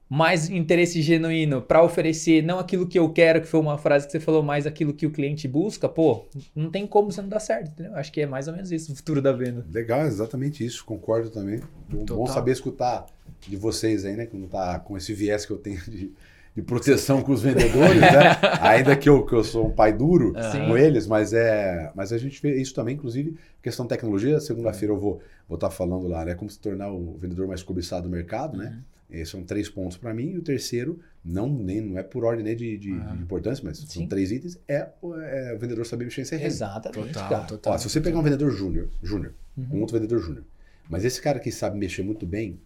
mais interesse genuíno para oferecer não aquilo que eu quero, que foi uma frase que você falou, mas aquilo que o cliente busca, pô, não tem como você não dar certo, entendeu? Acho que é mais ou menos isso o futuro da venda. Legal, exatamente isso, concordo também. Bom, bom Total. saber escutar de vocês aí, né? Que não tá com esse viés que eu tenho de, de proteção com os vendedores, né? Ainda que eu, que eu sou um pai duro Sim. com eles, mas é. Mas a gente vê isso também, inclusive, questão de tecnologia. Segunda-feira eu vou vou estar falando lá, né? Como se tornar o vendedor mais cobiçado do mercado, né? Esses são três pontos para mim. E o terceiro, não, nem, não é por ordem né, de, de, Ah. de importância, mas Sim. são três itens, é, o- é o vendedor saber mexer em CRM. Exatamente, Total, cara. total. Ó, se você pegar um vendedor júnior, júnior, Uhum. um outro vendedor júnior, mas esse cara que sabe mexer muito bem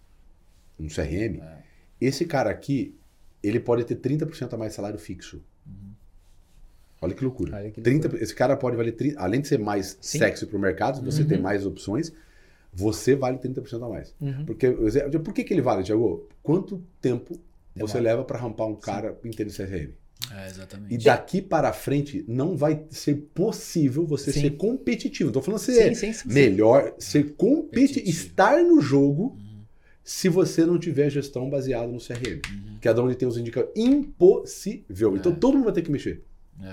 no CRM, É. esse cara aqui, ele pode ter 30% a mais salário fixo. Olha que loucura. Olha que 30, esse cara pode valer, 30, além de ser mais Sim. sexy pro mercado, você Uhum. tem mais opções, você vale 30% a mais. Uhum. Porque, por que, que ele vale, Thiago? Quanto tempo você Demora. leva para rampar um cara inteiro de CRM? É, exatamente. E daqui para frente não vai ser possível você Sim. ser competitivo. Tô falando ser Sim, sim, sim. sim. melhor, ser competi Competitivo. estar no jogo Uhum, se você não tiver gestão baseada no CRM. uhum. Que é de onde tem os indicadores. Impossível. Então É. todo mundo vai ter que mexer.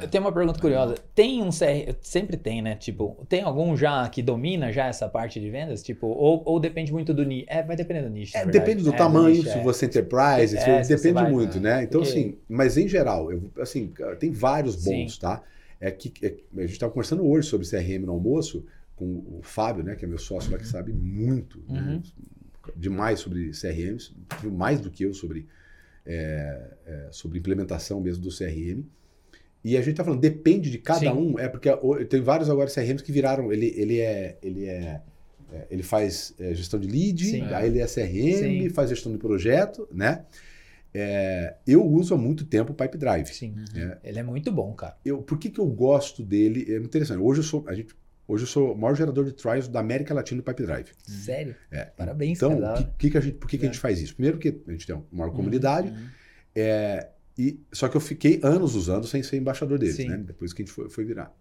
Eu tenho uma pergunta curiosa. Tem um CR, sempre tem, né? Tipo, tem algum já que domina já essa parte de vendas? Tipo, ou, ou depende muito do nicho? É, vai depender do nicho. É, depende do É, tamanho, nicho, se é. você é enterprise, É, se- se você depende vai, muito, né? Então, Porque- assim, mas em geral, eu, assim, tem vários Sim. bons, tá? É que é- a gente estava conversando hoje sobre CRM no almoço com o Fábio, né? Que é meu sócio lá que sabe muito, né, Uhum. demais sobre CRMs, mais do que eu sobre, é, é, sobre implementação mesmo do CRM. E a gente tá falando, depende de cada Sim. um, é porque tem vários agora CRMs que viraram, ele, ele é, ele é, é, ele faz é, gestão de lead, Sim. aí ele é CRM, Sim. faz gestão de projeto, né? É, eu uso há muito tempo o Pipe Drive. Sim. É. Ele é muito bom, cara. Eu, por que, que eu gosto dele? É muito interessante. Hoje eu sou, a gente, hoje eu sou o maior gerador de trials da América Latina no Pipe Drive. Sério? É, Parabéns, Então, que, que que a gente, por que, que a gente faz isso? Primeiro porque a gente tem uma maior Uhum, comunidade, Uhum. é, e, só que eu fiquei anos usando sem ser embaixador deles, Sim. né? Depois que a gente foi, foi virar.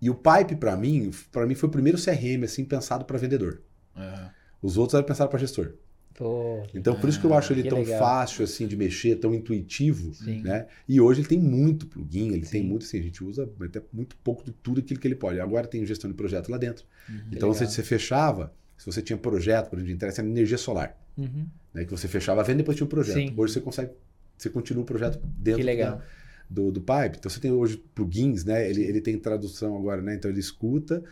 E o Pipe, para mim, para mim foi o primeiro CRM assim pensado para vendedor. É. Os outros eram pensados para gestor. Pô, Então, por isso que eu acho ele tão legal. fácil assim de mexer, tão intuitivo, Sim. né? E hoje ele tem muito plugin, ele tem Sim. muito assim, a gente usa até muito pouco de tudo aquilo que ele pode. Agora tem gestão de projeto lá dentro. então, você, você fechava, se você tinha projeto, por exemplo, de interesse era energia solar, Uhum. né? Que você fechava a venda e depois tinha o projeto. Sim. Hoje você consegue, você continua o projeto dentro Que legal. da- do, do Pipe. Então você tem hoje plugins, né? Ele, ele tem tradução agora, né? Então ele escuta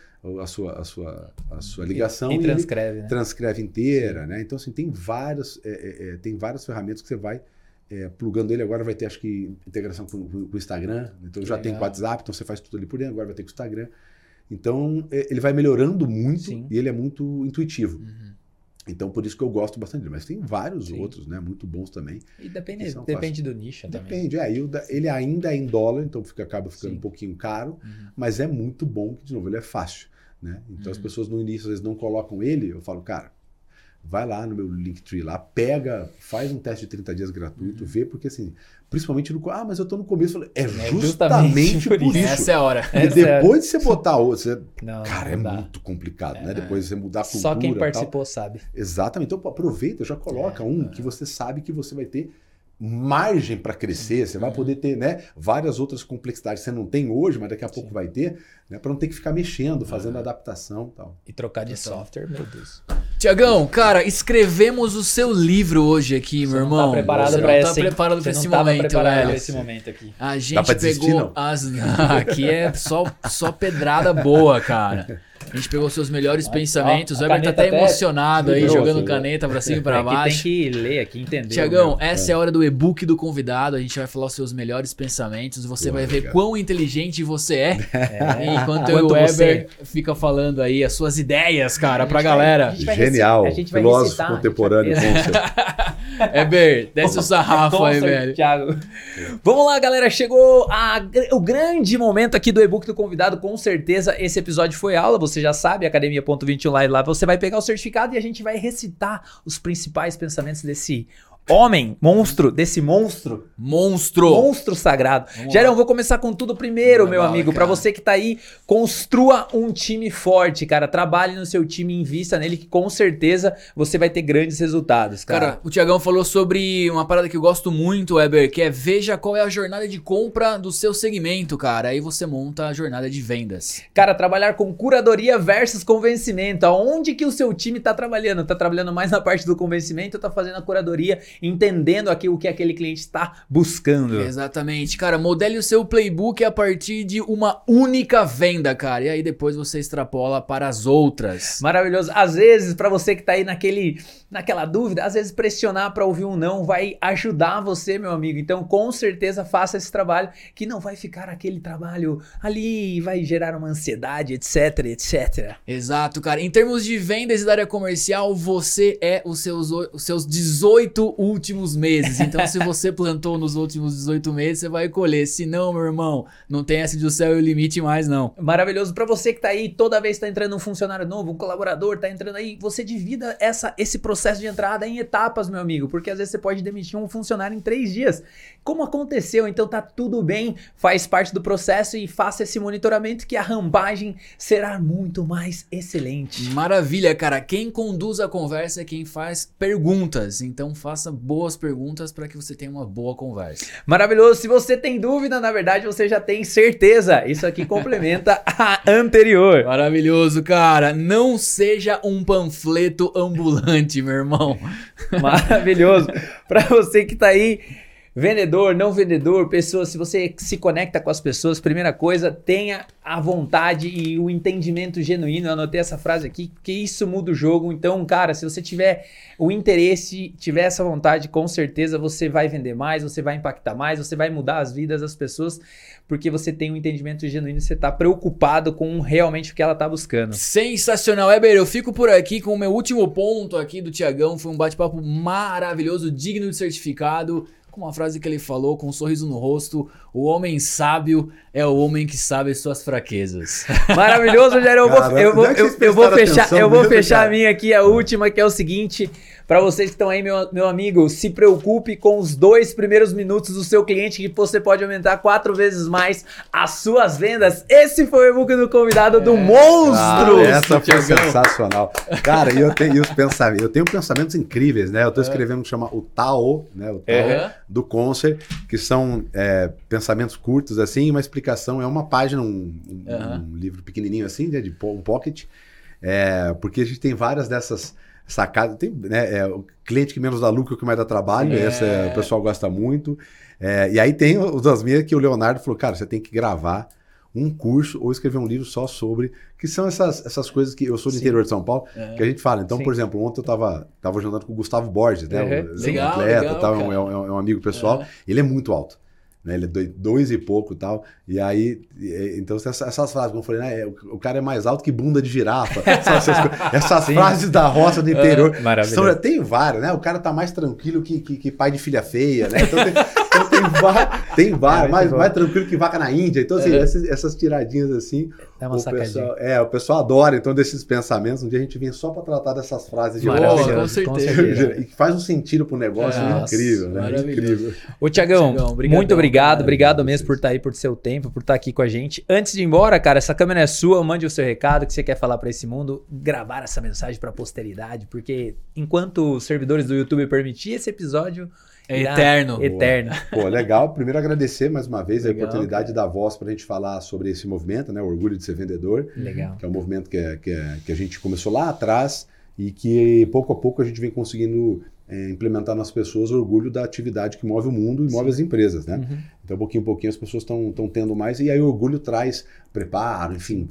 a sua, a sua, a sua ligação E e, transcreve, né? transcreve inteira, né? Então assim tem vários, é, é, é, tem várias ferramentas que você vai é, plugando ele. Agora vai ter acho que integração com, com- o Instagram. Então já tem com o Legal. WhatsApp, então você faz tudo ali por dentro. Agora vai ter com o Instagram. Então é, ele vai melhorando muito Sim. e ele é muito intuitivo. Uhum. Então por isso que eu gosto bastante dele. Mas tem vários Sim. outros, né? Muito bons também. E depende, depende do nicho também. Depende, é. Ele ainda é em dólar, então fica, acaba ficando Sim. um pouquinho caro, Uhum. mas é muito bom, que de novo, ele é fácil. Né? Então as Uhum. pessoas no início às vezes não colocam ele, eu falo, cara, vai lá no meu Linktree lá, pega, faz um teste de 30 dias gratuito, Uhum. vê, porque assim, principalmente no. Ah, mas eu tô no começo. Falei, é, justamente por isso. Essa é a hora. E é- depois de você botar Não, cara, é não dá. muito complicado, né? É. Depois de você mudar a cultura. Só quem e tal. participou sabe. Exatamente. Então aproveita, já coloca É, um é. que você sabe que você vai ter margem para crescer, você vai Uhum. poder ter né, várias outras complexidades que você não tem hoje, mas daqui a pouco Sim. vai ter, né, para não ter que ficar mexendo, fazendo adaptação e tal. E trocar de Total. software, meu Deus. Tiagão, cara, escrevemos o seu livro hoje aqui, meu Você irmão. não tá preparado Você pra não essa, tá preparado Você pra esse momento, preparado velho. pra esse momento aqui. A gente pra desistir, pegou não? as. Aqui é só, só pedrada boa, cara. A gente pegou seus melhores pensamentos. O Weber tá até até emocionado aí, jogando caneta pra cima e pra é que baixo. tem que ler aqui, entender. Tiagão, essa é a hora do e-book do convidado. A gente vai falar os seus melhores pensamentos. Você Pô, vai ver legal. quão inteligente você é. É. Enquanto o Weber você- fica falando aí as suas ideias, cara, A pra galera. a vai Genial, recitar- a gente vai filósofo contemporâneo. vai- Concept. Weber, desce o sarrafo aí, velho. Thiago. Vamos lá, galera. Chegou a o grande momento aqui do e-book do convidado. Com certeza, esse episódio foi aula. Você já sabe, academia.21 lá e lá. Você vai pegar o certificado e a gente vai recitar os principais pensamentos desse homem, monstro, desse monstro. Monstro. Monstro sagrado. Gerão, vou começar com tudo primeiro, meu amigo. Pra cara. você que tá aí, construa um time forte, cara. Trabalhe no seu time, invista nele, que com certeza você vai ter grandes resultados, cara. Cara, o Tiagão falou sobre uma parada que eu gosto muito, Weber, que é veja qual é a jornada de compra do seu segmento, cara. Aí você monta a jornada de vendas. Cara, trabalhar com curadoria versus convencimento. Aonde que o seu time tá trabalhando? Tá trabalhando mais na parte do convencimento ou tá fazendo a curadoria, entendendo aqui o que aquele cliente está buscando? Exatamente. Cara, modele o seu playbook a partir de uma única venda, cara. E aí depois você extrapola para as outras. Maravilhoso. Às vezes, pra você que tá aí naquele, naquela dúvida, às vezes pressionar pra ouvir um não vai ajudar você, meu amigo. Então, com certeza, faça esse trabalho que não vai ficar aquele trabalho ali, vai gerar uma ansiedade, etc, etc. Exato, cara. Em termos de vendas e da área comercial, você é os seus, os seus 18 últimos meses. Então, se você plantou nos últimos 18 meses, você vai colher. Se não, meu irmão, não tem essa de o céu e o limite mais, não. Maravilhoso. Pra você que tá aí, toda vez que tá entrando um funcionário novo, um colaborador, tá entrando aí, você divida essa, esse processo de entrada em etapas, meu amigo, porque às vezes você pode demitir um funcionário em três dias. Como aconteceu? Então tá tudo bem, faz parte do processo e faça esse monitoramento que a rampagem será muito mais excelente. Maravilha, cara. Quem conduz a conversa é quem faz perguntas. Então faça boas perguntas para que você tenha uma boa conversa. Maravilhoso. Se você tem dúvida, na verdade, você já tem certeza. Isso aqui complementa a anterior. Maravilhoso, cara. Não seja um panfleto ambulante, meu irmão. Maravilhoso. Para você que tá aí Vendedor, não vendedor, pessoas, se você se conecta com as pessoas, primeira coisa, tenha a vontade e o entendimento genuíno. Eu anotei essa frase aqui, porque isso muda o jogo. Então, cara, se você tiver o interesse, tiver essa vontade, com certeza você vai vender mais, você vai impactar mais, você vai mudar as vidas das pessoas, porque você tem um entendimento genuíno você está preocupado com realmente o que ela está buscando. Sensacional, Eber. Eu fico por aqui com o meu último ponto aqui do Tiagão. Foi um bate-papo maravilhoso, digno de certificado com uma frase que ele falou com um sorriso no rosto: o homem sábio é o homem que sabe as suas fraquezas. Maravilhoso, Jair. Eu vou, eu vou, eu, eu vou fechar, eu vou fechar a minha aqui, a última, que é o seguinte. Para vocês que estão aí, meu, meu amigo, se preocupe com os dois primeiros minutos do seu cliente, que você pode aumentar quatro vezes mais as suas vendas. Esse foi o e-book do convidado é, do Monstro. Ah, essa foi sensacional. Cara, e eu tenho os pensamentos, eu tenho pensamentos incríveis, né? Eu estou é. escrevendo o que chama o Tao, né? O Tao é. do Concert, que são é, pensamentos curtos, assim, uma explicação, é uma página, um, um, um livro pequenininho assim, né, de um pocket, é, porque a gente tem várias dessas sacada. Tem, né, é, o cliente que menos dá lucro, que mais dá trabalho, Sim, essa é. o pessoal gosta muito. É, e aí tem os das minhas que o Leonardo falou, cara, você tem que gravar um curso ou escrever um livro só sobre, que são essas, essas coisas que eu sou do Sim. interior de São Paulo, é. que a gente fala. Então, Sim. por exemplo, ontem eu estava tava jantando com o Gustavo Borges, né? Uhum. O, legal, atleta, legal, tal, é, um, é, um, é um amigo pessoal. Ele é muito alto né? Ele é dois e pouco e tal. E aí, então essas, frases, como eu falei, né? O, cara é mais alto que bunda de girafa. essas, essas frases da roça do interior. Uh, são, tem várias, né? O cara tá mais tranquilo que, que, que pai de filha feia, né? Então tem, então tem, tem várias, é, mais, mais tranquilo que vaca na Índia. Então, assim, essas, essas tiradinhas assim. É uma o pessoal, é, o pessoal adora, então, desses pensamentos. Um dia a gente vem só para tratar dessas frases de roça. Com certeza. E faz um sentido pro negócio é, incrível, né? Incrível. Ô, Tiagão, muito obrigado. Obrigado mesmo por estar tá aí, por seu tempo, por estar tá aqui com a gente. Antes de ir embora, cara, essa câmera é sua. Mande o seu recado que você quer falar para esse mundo. Gravar essa mensagem para a posteridade, porque enquanto os servidores do YouTube permitir esse episódio é eterno. Eterno. Pô, legal. Primeiro agradecer mais uma vez legal, a oportunidade cara. da voz para a gente falar sobre esse movimento, né? O Orgulho de Ser Vendedor. Legal. Que é um movimento que, é, que, é, que a gente começou lá atrás e que pouco a pouco a gente vem conseguindo é, implementar nas pessoas o orgulho da atividade que move o mundo e Sim. move as empresas, né? Uhum. Então, pouquinho em pouquinho as pessoas estão tendo mais e aí o orgulho traz preparo, enfim,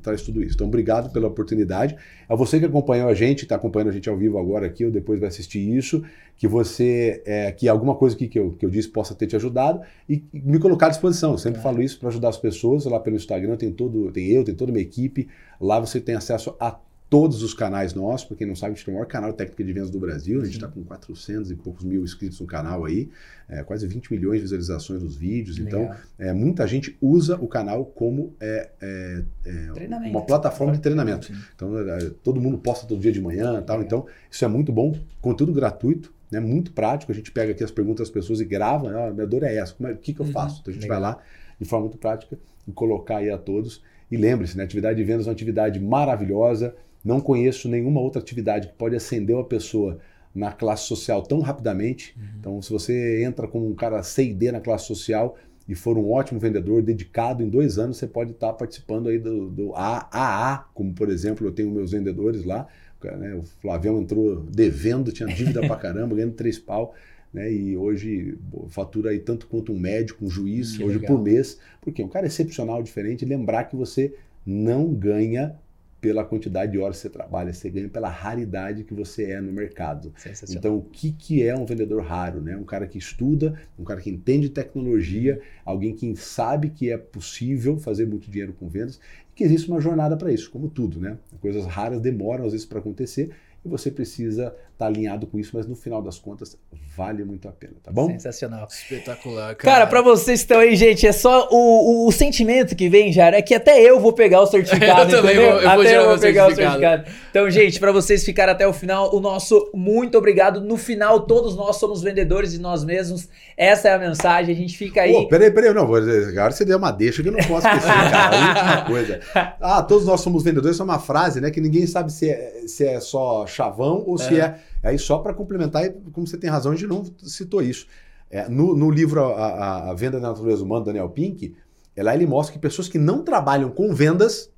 traz tudo isso. Então, obrigado pela oportunidade. A você que acompanhou a gente, está acompanhando a gente ao vivo agora aqui ou depois vai assistir isso, que você, é, que alguma coisa que, que, eu, que eu disse possa ter te ajudado e, me colocar à disposição. Eu sempre é. falo isso para ajudar as pessoas. Lá pelo Instagram tem todo, tem eu, tem toda uma equipe. Lá você tem acesso a todos os canais nossos. Para quem não sabe, a gente tem o maior canal técnico de vendas do Brasil. A gente está com 400 e poucos mil inscritos no canal aí, é, quase 20 milhões de visualizações dos vídeos. Então, Legal. Então, é, muita gente usa o canal como é, é, é uma plataforma de treinamento. Então, é, todo mundo posta todo dia de manhã tal. Então, isso é muito bom. Conteúdo gratuito. Né, muito prático, a gente pega aqui as perguntas das pessoas e grava, ah, minha dor é essa, o que, que eu uhum. faço? Então a gente Legal. vai lá de forma muito prática e colocar aí a todos. E lembre-se, né, atividade de vendas é uma atividade maravilhosa, não conheço nenhuma outra atividade que pode acender uma pessoa na classe social tão rapidamente. Uhum. Então, se você entra como um cara C e D na classe social e for um ótimo vendedor, dedicado, em dois anos você pode estar participando aí do, do AAA, como por exemplo, eu tenho meus vendedores lá. Né, o Flavião entrou devendo, tinha dívida pra caramba, ganhando três pau. Né, e hoje fatura aí tanto quanto um médico, um juiz, que hoje legal. por mês. Porque um cara excepcional, diferente, lembrar que você não ganha pela quantidade de horas que você trabalha, você ganha pela raridade que você é no mercado. Então, o que, que é um vendedor raro? Né? Um cara que estuda, um cara que entende tecnologia, alguém que sabe que é possível fazer muito dinheiro com vendas, e que existe uma jornada para isso, como tudo. Né? Coisas raras demoram às vezes para acontecer, e você precisa tá alinhado com isso, mas no final das contas vale muito a pena, tá bom? Sensacional. Espetacular, cara. Cara, pra vocês que estão aí, gente, é só o, o, o, sentimento que vem, já é que até eu vou pegar o certificado, eu também vou, eu até eu vou pegar o certificado. Então, gente, para vocês ficarem até o final, o nosso muito obrigado. No final, todos nós somos vendedores de nós mesmos. Essa é a mensagem, a gente fica aí. Pô, peraí, peraí, não, agora você deu uma deixa que eu não posso esquecer, cara. A última coisa. Ah, todos nós somos vendedores, isso é uma frase, né, que ninguém sabe se é, se é só chavão ou se é. Aí, só para complementar, e como você tem razão, a gente não citou isso. É, no, no livro a, a, a Venda da Natureza Humana, Daniel Pink, é lá ele mostra que pessoas que não trabalham com vendas,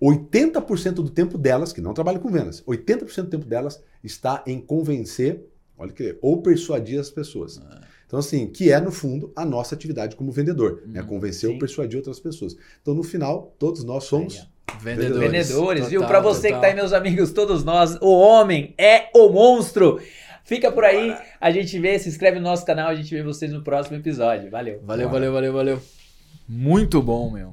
80% do tempo delas, que não trabalham com vendas, 80% do tempo delas está em convencer, olha que ou persuadir as pessoas. Então, assim, que é, no fundo, a nossa atividade como vendedor, né? Convencer sim. ou persuadir outras pessoas. Então, no final, todos nós somos Vendedores. Vendedores, viu? Total, Pra você que total. tá aí, meus amigos, todos nós, o homem é o monstro. Fica por aí, a gente vê, se inscreve no nosso canal, a gente vê vocês no próximo episódio. Valeu. Valeu, valeu, valeu, valeu. Muito bom, meu.